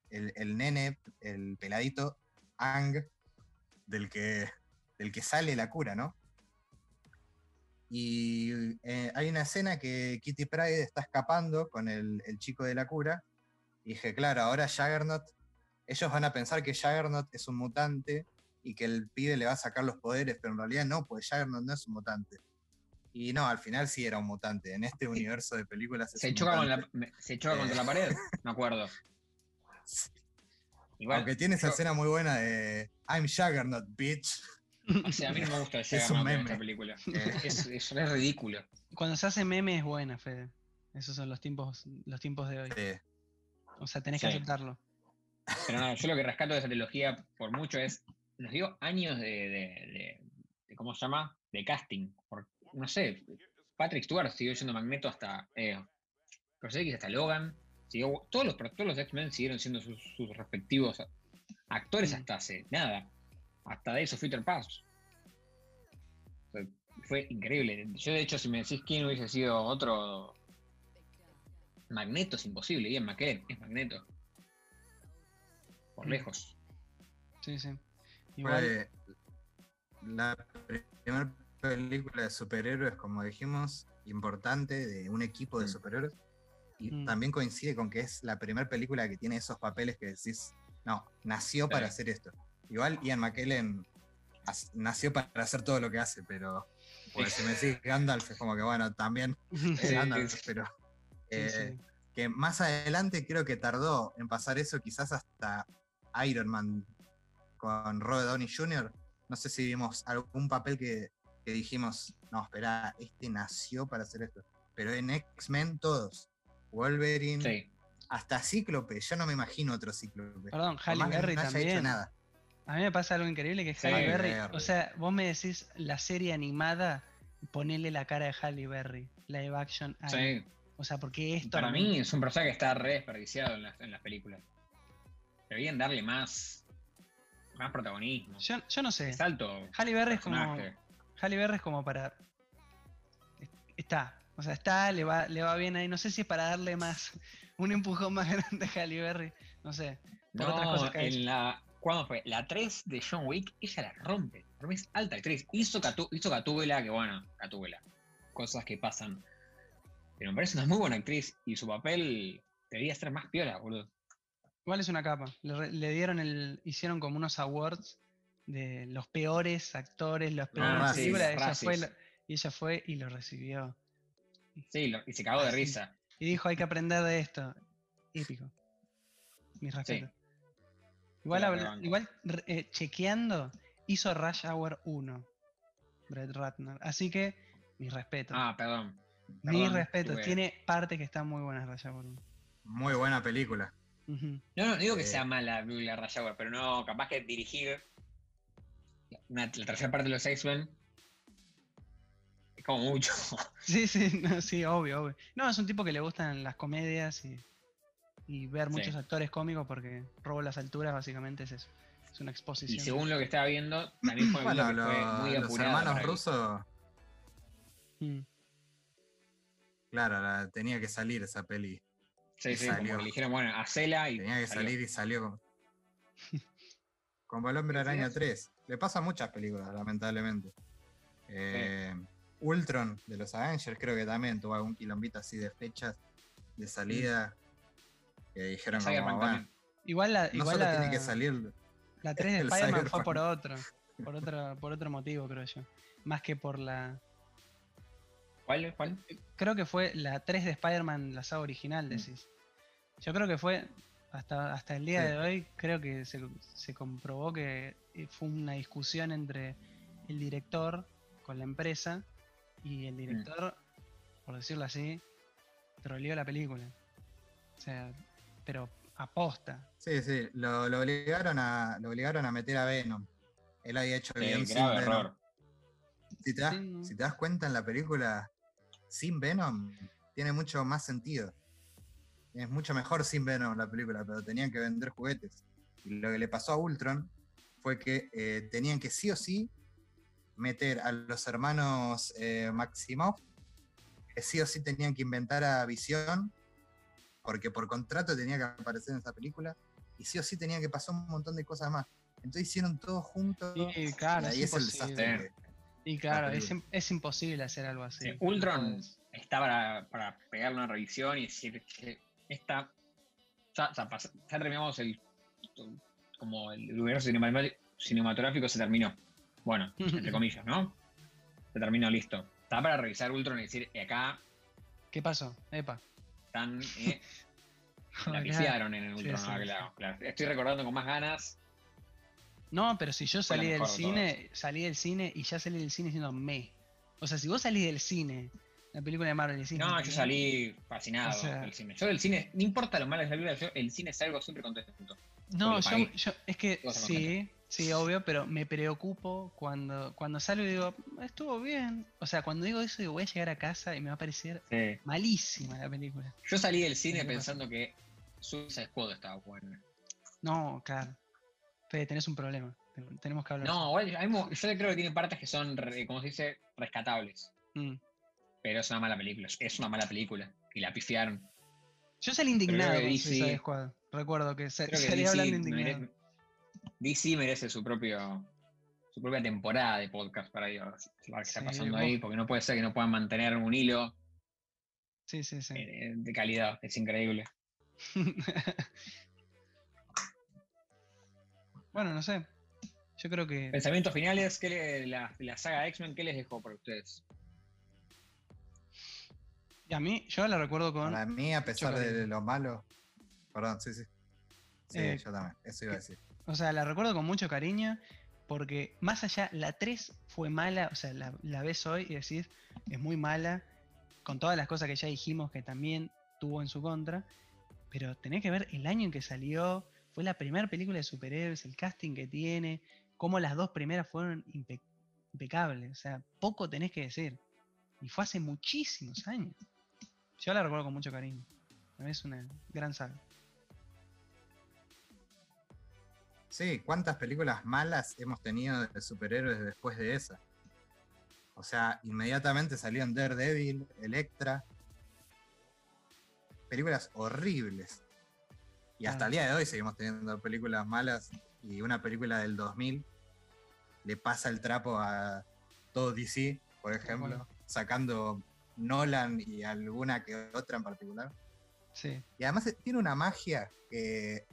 el, el nene, el peladito Ang, del que, del que sale la cura, ¿no? Y eh, hay una escena que Kitty Pride está escapando con el, el chico de la cura. Y dije, claro, ahora Juggernaut, ellos van a pensar que Juggernaut es un mutante y que el pibe le va a sacar los poderes, pero en realidad no, pues Juggernaut no es un mutante. Y no, al final sí era un mutante. En este [laughs] universo de películas es Se un choca, con la, se choca Eh. contra la pared, [laughs] me acuerdo. Igual, Aunque tiene esa yo- escena muy buena de I'm Juggernaut, bitch. [laughs] o sea, a mí no me gusta el Es un en meme. esta película. Eh, Es, es, es ridículo. Cuando se hace meme es buena, Fede. Esos son los tiempos, los tiempos de hoy. eh, O sea, tenés que Sí. aceptarlo. Pero no, yo lo que rescato de esa trilogía por mucho es, nos dio años de, de, de- de- ¿cómo se llama? De casting. Por, no sé, Patrick Stewart siguió siendo Magneto hasta eh, X hasta Logan. Siguió, todos los, todos los X-Men siguieron siendo sus, sus respectivos actores Mm. hasta hace nada. Hasta Days of Future. O sea, fue increíble. Yo, de hecho, si me decís quién hubiese sido otro Magneto, es imposible. Ian McKellen es Magneto. Por Mm. lejos. Sí, sí. Igual, Fue la primera película de superhéroes, como dijimos, importante de un equipo de Mm. superhéroes. Y Mm. también coincide con que es la primera película que tiene esos papeles que decís, no, nació para Sí. hacer esto. Igual Ian McKellen nació para hacer todo lo que hace, pero porque si me decís Gandalf es como que bueno, también [laughs] es Gandalf, sí. pero Sí, eh, sí. que más adelante creo que tardó en pasar eso, quizás hasta Iron Man con Robert Downey Jr. No sé si vimos algún papel que, que dijimos, no, espera, este nació para hacer esto. Pero en X-Men todos, Wolverine, Sí. hasta Cíclope, yo no me imagino otro Cíclope. Perdón, Halle Berry no haya hecho también. nada. A mí me pasa algo increíble que es Sí, Halle Berry. Berry. O sea, vos me decís la serie animada, ponele la cara de Halle Berry, live action. ahí. Sí. O O sea, porque esto. Para mí es un personaje que está re desperdiciado en las, en las películas. Deberían darle más, más protagonismo. Yo, yo no sé. Es alto. Halle Berry es como. Halle Berry es como para. Está. O sea, está, le va, le va bien ahí. No sé si es para darle más. Un empujón más [laughs] grande a Halle Berry. No sé. Por otras No, cosas que en la. ¿Cuándo fue? La 3 de John Wick, ella la rompe. Es alta actriz. Hizo, Catu, hizo Gatúbela, que bueno, Gatúbela. Cosas que pasan. Pero me parece una muy buena actriz. Y su papel debería ser más piola, boludo. Igual es una capa. Le, le dieron el. Hicieron como unos awards de los peores actores, los peores Ah, sí, películas. Ella fue, y ella fue y lo recibió. Sí, lo- y se cagó de Ah, risa. Y dijo, hay que aprender de esto. Épico. Mis respetos. Igual, habla- igual eh, chequeando, hizo Rush Hour 1. Brett Ratner. Así que, mis respetos. Ah, perdón. respetos. estuve- Tiene partes que están muy buenas Rush Hour 1. Muy buena película. No, no digo que Eh. sea mala la Rush Hour, pero no, capaz que dirigir una- la tercera parte de los X-Men es como mucho. [laughs] Sí, sí, no, sí, obvio, obvio. No, es un tipo que le gustan las comedias y, y ver Sí. muchos actores cómicos porque robo las alturas, básicamente es eso. Es una exposición. Y según lo que estaba viendo, también fue, [clears throat] Bueno, que fue lo- muy los hermanos rusos, Mm. claro, la- tenía que salir esa peli. Sí, sí, como salió. que le dijeron, bueno, hacela y. Tenía que salió. salir y salió con. Como el hombre araña sí. 3. Le pasa a muchas películas, lamentablemente. Eh, Ultron de los Avengers creo que también tuvo algún quilombito así de fechas de salida. Que dijeron como, Spider-Man bueno. Igual la, no igual solo la, tiene que salir. la 3 de Spider-Man fue por otro, por otro, por otro motivo, creo yo. Más que por la. ¿Cuál? ¿Cuál? Creo que fue la 3 de Spider-Man, la saga original, Mm. decís. Yo creo que fue. Hasta, hasta el día Sí. de hoy, creo que se, se comprobó que eh, fue una discusión entre el director con la empresa y el director, por decirlo así, troleó la película. O sea, pero aposta. Sí, sí, lo, lo obligaron a, lo obligaron a meter a Venom. Él había hecho Sí, guion sin grave Venom. error. Si te, das, Sí, no. si te das cuenta en la película, sin Venom, tiene mucho más sentido. Es mucho mejor sin Venom la película, pero tenían que vender juguetes. Y lo que le pasó a Ultron fue que eh, tenían que sí o sí meter a los hermanos eh, Maximoff, que sí o sí tenían que inventar a Visión, porque por contrato tenía que aparecer en esa película, y sí o sí tenían que pasar un montón de cosas más. Entonces hicieron todo juntos. Y claro, y ahí es es el imposible. desastre. claro, es, imposible hacer algo así. Sí, Ultron está para, para pegarle una revisión y decir que esta. Ya, ya terminamos el. Como el universo cinematográfico, se terminó. Bueno, [laughs] entre comillas, ¿no? Se terminó, listo. Está para revisar Ultron y decir, "Eh, acá ¿Qué pasó? Epa. están. eh, [laughs] la pifiaron en el Ultron. sí, claro, claro. Estoy recordando con más ganas. No, pero si yo salí del cine, salí del cine y ya salí del cine diciendo me. O sea, si vos salís del cine, la película de Marvel y decís, No, yo salí fascinado O sea- del cine. Yo del cine, no importa lo malo que salga, yo el cine salgo siempre contento. No, yo, es que sí, sí, obvio, pero me preocupo cuando, cuando salgo y digo, estuvo bien. O sea, cuando digo eso, digo, voy a llegar a casa y me va a parecer Sí. malísima la película. Yo salí del cine pensando que Suicide Squad estaba buena. No, claro. Fede, tenés un problema. Ten- Tenemos que hablar. No, yo creo que tiene partes que son, como se dice, rescatables. Mm. Pero es una mala película. Es una mala película. Y la pifiaron. Yo salí indignado que con DC. Recuerdo que Creo que salí DC, hablando indignado. DC merece su propio su propia temporada de podcast para a ver qué está Sí, pasando ahí, porque no puede ser que no puedan mantener un hilo Sí, sí, sí. eh, de calidad. Es increíble. [laughs] bueno, no sé. Yo creo que. Pensamientos finales, ¿qué le- la, la saga X-Men, ¿qué les dejó para ustedes? Y a mí, yo la recuerdo con. Para mí, a pesar de lo malo. Perdón, sí, sí. Sí, Eh, yo también. Eso iba a decir. O sea, la recuerdo con mucho cariño. Porque más allá, la 3 fue mala. O sea, la, la ves hoy y decís, es muy mala. Con todas las cosas que ya dijimos que también tuvo en su contra. Pero tenés que ver el año en que salió. Fue la primera película de superhéroes, el casting que tiene. Cómo las dos primeras fueron impe- impecables. O sea, poco tenés que decir. Y fue hace muchísimos años. Yo la recuerdo con mucho cariño. Es una gran saga. Sí, ¿cuántas películas malas hemos tenido de superhéroes después de esa? O sea, inmediatamente salieron Daredevil, Electra. Películas horribles. Y hasta el día de hoy seguimos teniendo películas malas. Y una película del 2000 le pasa el trapo a todo DC, por ejemplo, sacando Nolan y alguna que otra en particular. Sí. Y además tiene una magia que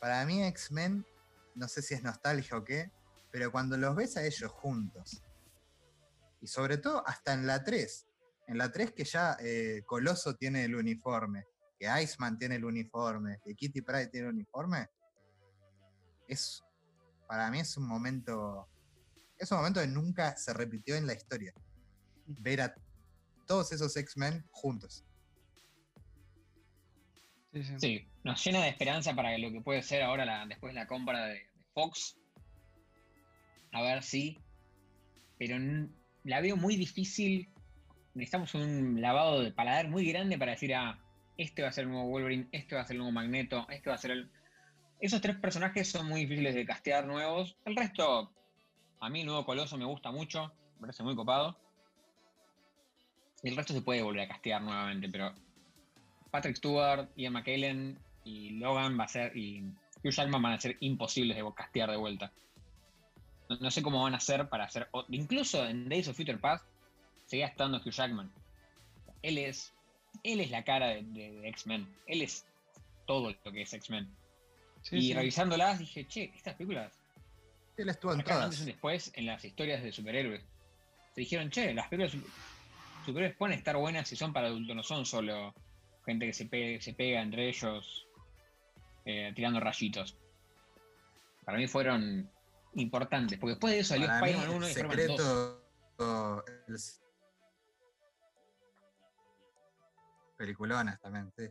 para mí X-Men, no sé si es nostalgia o qué, pero cuando los ves a ellos juntos, y sobre todo hasta en la 3, en la 3 que ya eh, Coloso tiene el uniforme, que Iceman tiene el uniforme, que Kitty Pryde tiene el uniforme, es, para mí es un momento, es un momento que nunca se repitió en la historia. Ver a todos esos X-Men juntos. Sí, nos llena de esperanza para lo que puede ser ahora la, después de la compra de, Fox. A ver si. Pero la veo muy difícil. Necesitamos un lavado de paladar muy grande para decir, ah, este va a ser el nuevo Wolverine, este va a ser el nuevo Magneto, este va a ser el. Esos tres personajes son muy difíciles de castear nuevos. El resto, a mí el nuevo Coloso me gusta mucho, me parece muy copado. El resto se puede volver a castear nuevamente, pero Patrick Stewart, Ian McKellen y Logan va a ser, y Hugh Jackman van a ser imposibles de castear de vuelta. No, sé cómo van a hacer para hacer. Incluso en Days of Future Past seguía estando Hugh Jackman. Él es. Él es la cara de, X-Men. Él es todo lo que es X-Men. y revisándolas dije, che, estas películas. Él estuvo en todas. Antes y después en las historias de superhéroes. Se dijeron, che, las películas pueden estar buenas si son para adultos, no son solo gente que se, se pega entre ellos eh, tirando rayitos. Para mí fueron importantes, porque después de eso salió Spider-Man 1 y secreto, 2. Peliculonas también, sí.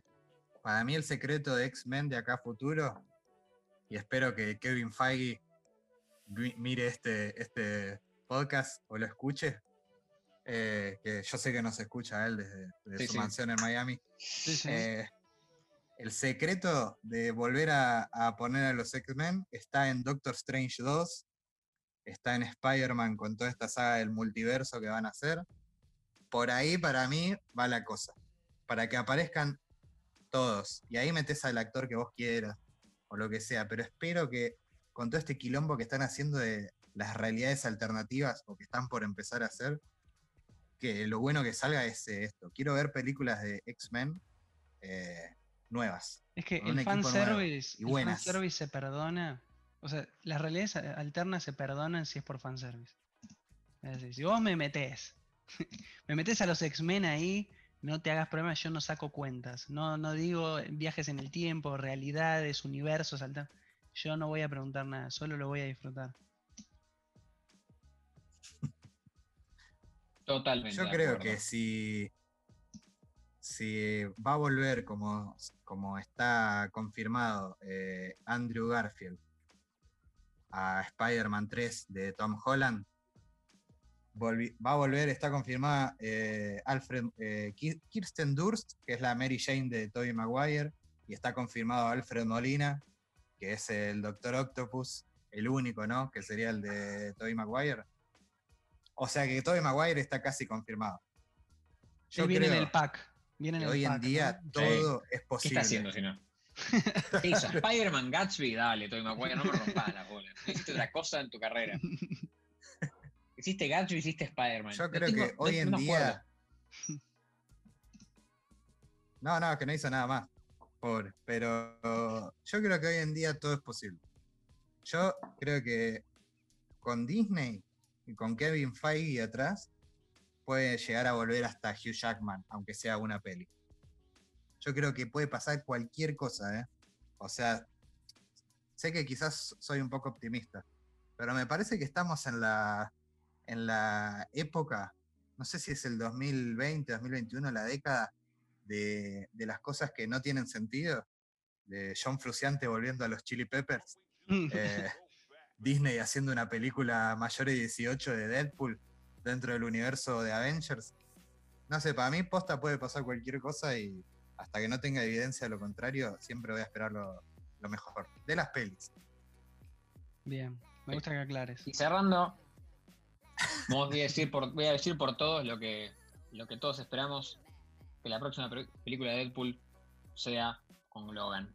Para mí el secreto de X-Men de acá a futuro, y espero que Kevin Feige mire este, este podcast o lo escuche, eh, que yo sé que nos escucha él desde, su mansión en Miami. Eh, el secreto de volver a, poner a los X-Men está en Doctor Strange 2, está en Spider-Man con toda esta saga del multiverso que van a hacer. Por ahí para mí va la cosa. Para que aparezcan todos. Y ahí metes al actor que vos quieras o lo que sea. Pero espero que con todo este quilombo que están haciendo de las realidades alternativas o que están por empezar a hacer, que lo bueno que salga es eh, esto. Quiero ver películas de X-Men eh, nuevas. Es que el fanservice, el fanservice se perdona. O sea, las realidades alternas se perdonan si es por fanservice. Es decir, si vos me metés, [laughs] me metés a los X-Men ahí, no te hagas problemas, yo no saco cuentas. No, no digo viajes en el tiempo, realidades, universos alternos. Yo no voy a preguntar nada, solo lo voy a disfrutar. Totalmente. Yo creo que si, si va a volver como, como está confirmado eh, Andrew Garfield a Spider-Man 3 de Tom Holland, va a volver, está confirmada eh, Alfred eh, Kirsten Durst, que es la Mary Jane de Tobey Maguire, y está confirmado Alfred Molina, que es el Doctor Octopus, el único, ¿no? Que sería el de Tobey Maguire. O sea que Tobey Maguire está casi confirmado. Yo viene en el pack. hoy en día todo es posible. ¿Qué está haciendo si no? [laughs] ¿Qué hizo? Spider-Man Gatsby, dale, Tobey Maguire, no me rompas la bola. Hiciste otra cosa en tu carrera. [laughs] Hiciste Gatsby, hiciste Spider-Man. Yo creo que hoy en día. No, no, que no hizo nada más. Pobre. Pero yo creo que hoy en día todo es posible. Yo creo que con Disney con Kevin Feige atrás, puede llegar a volver hasta Hugh Jackman, aunque sea una peli. Yo creo que puede pasar cualquier cosa, ¿eh? O sea, sé que quizás soy un poco optimista, pero me parece que estamos en la, en la época, no sé si es el 2020, 2021, la década de, de las cosas que no tienen sentido, de John Fruciante volviendo a los Chili Peppers. [laughs] eh, Disney haciendo una película mayor de 18 de Deadpool dentro del universo de Avengers. No sé, para mí posta puede pasar cualquier cosa y hasta que no tenga evidencia de lo contrario, siempre voy a esperar lo, lo mejor. De las pelis. Bien, me gusta que aclares. Y cerrando, voy a decir por, voy a decir por todos lo que, lo que todos esperamos, que la próxima pe- película de Deadpool sea con Logan.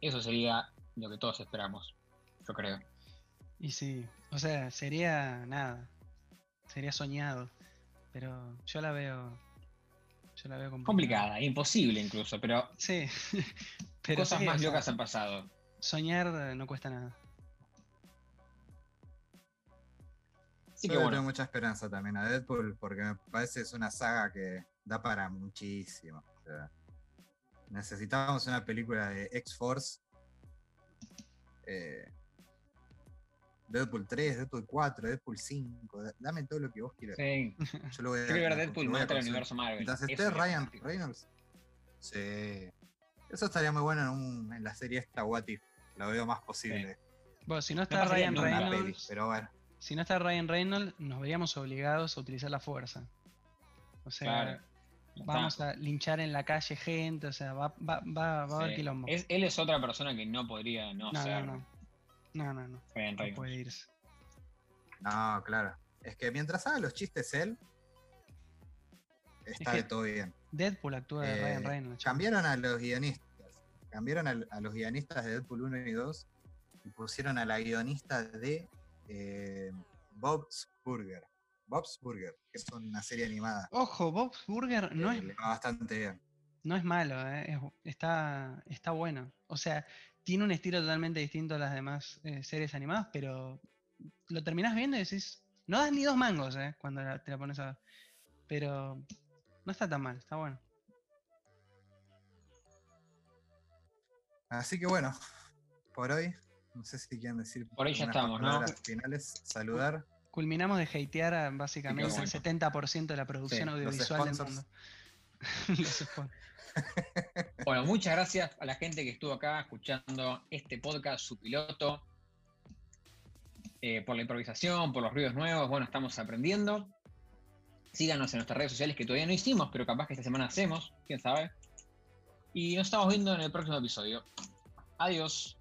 Eso sería lo que todos esperamos, yo creo. Y sí, o sea, sería nada. Sería soñado. Pero yo la veo. Yo la veo complicada. Complicada, imposible incluso, pero, Sí. [laughs] Pero cosas sí, más o sea, locas han pasado. Soñar no cuesta nada. Yo que le bueno, tengo mucha esperanza también a Deadpool porque me parece es una saga que da para muchísimo. O sea, necesitábamos una película de X-Force. eh, Deadpool 3, Deadpool 4, Deadpool 5. da- Dame todo lo que vos quieras. sí, Yo lo voy a, quiero ver Deadpool consumir. universo Marvel. Mientras Eso esté sería Ryan fantástico. Reynolds. Sí. Eso estaría muy bueno en, un- en la serie esta What If. Lo veo más posible. Bueno, si no está Ryan peli, Reynolds, pero bueno. si no está Ryan Reynolds, nos veríamos obligados a utilizar la fuerza. O sea, Claro. Vamos a linchar en la calle gente, o sea, va, va, va, va a haber Sí. quilombo. Es- él es otra persona que no podría no, no, ser no, no. No, no, no. Ryan No Reynolds. puede irse. No, claro. Es que mientras haga los chistes él, está que- de todo bien. Deadpool actúa de Eh, Ryan Reynolds. chamo. Cambiaron a los guionistas. Cambiaron a, los guionistas de Deadpool 1 y 2 y pusieron a la guionista de eh, Bob's Burger. Bob's Burger, que es una serie animada. Ojo, Bob's Burger no que es bastante bien. No es malo, ¿eh? es- está, está bueno. O sea, tiene un estilo totalmente distinto a las demás eh, series animadas, pero lo terminás viendo y decís, no das ni dos mangos ¿eh? cuando la- te la pones a ver. Pero no está tan mal, está bueno. Así que bueno, por hoy, no sé si quieren decir Por hoy ya estamos, ¿no? finales, saludar. Culminamos de hatear a básicamente bueno. el 70% de la producción Sí, los audiovisual del mundo. [laughs] Los [laughs] Bueno, muchas gracias a la gente que estuvo acá escuchando este podcast, su piloto, eh, por la improvisación, por los ruidos nuevos. Bueno, estamos aprendiendo. Síganos en nuestras redes sociales que todavía no hicimos, pero capaz que esta semana hacemos, quién sabe. Y nos estamos viendo en el próximo episodio. Adiós.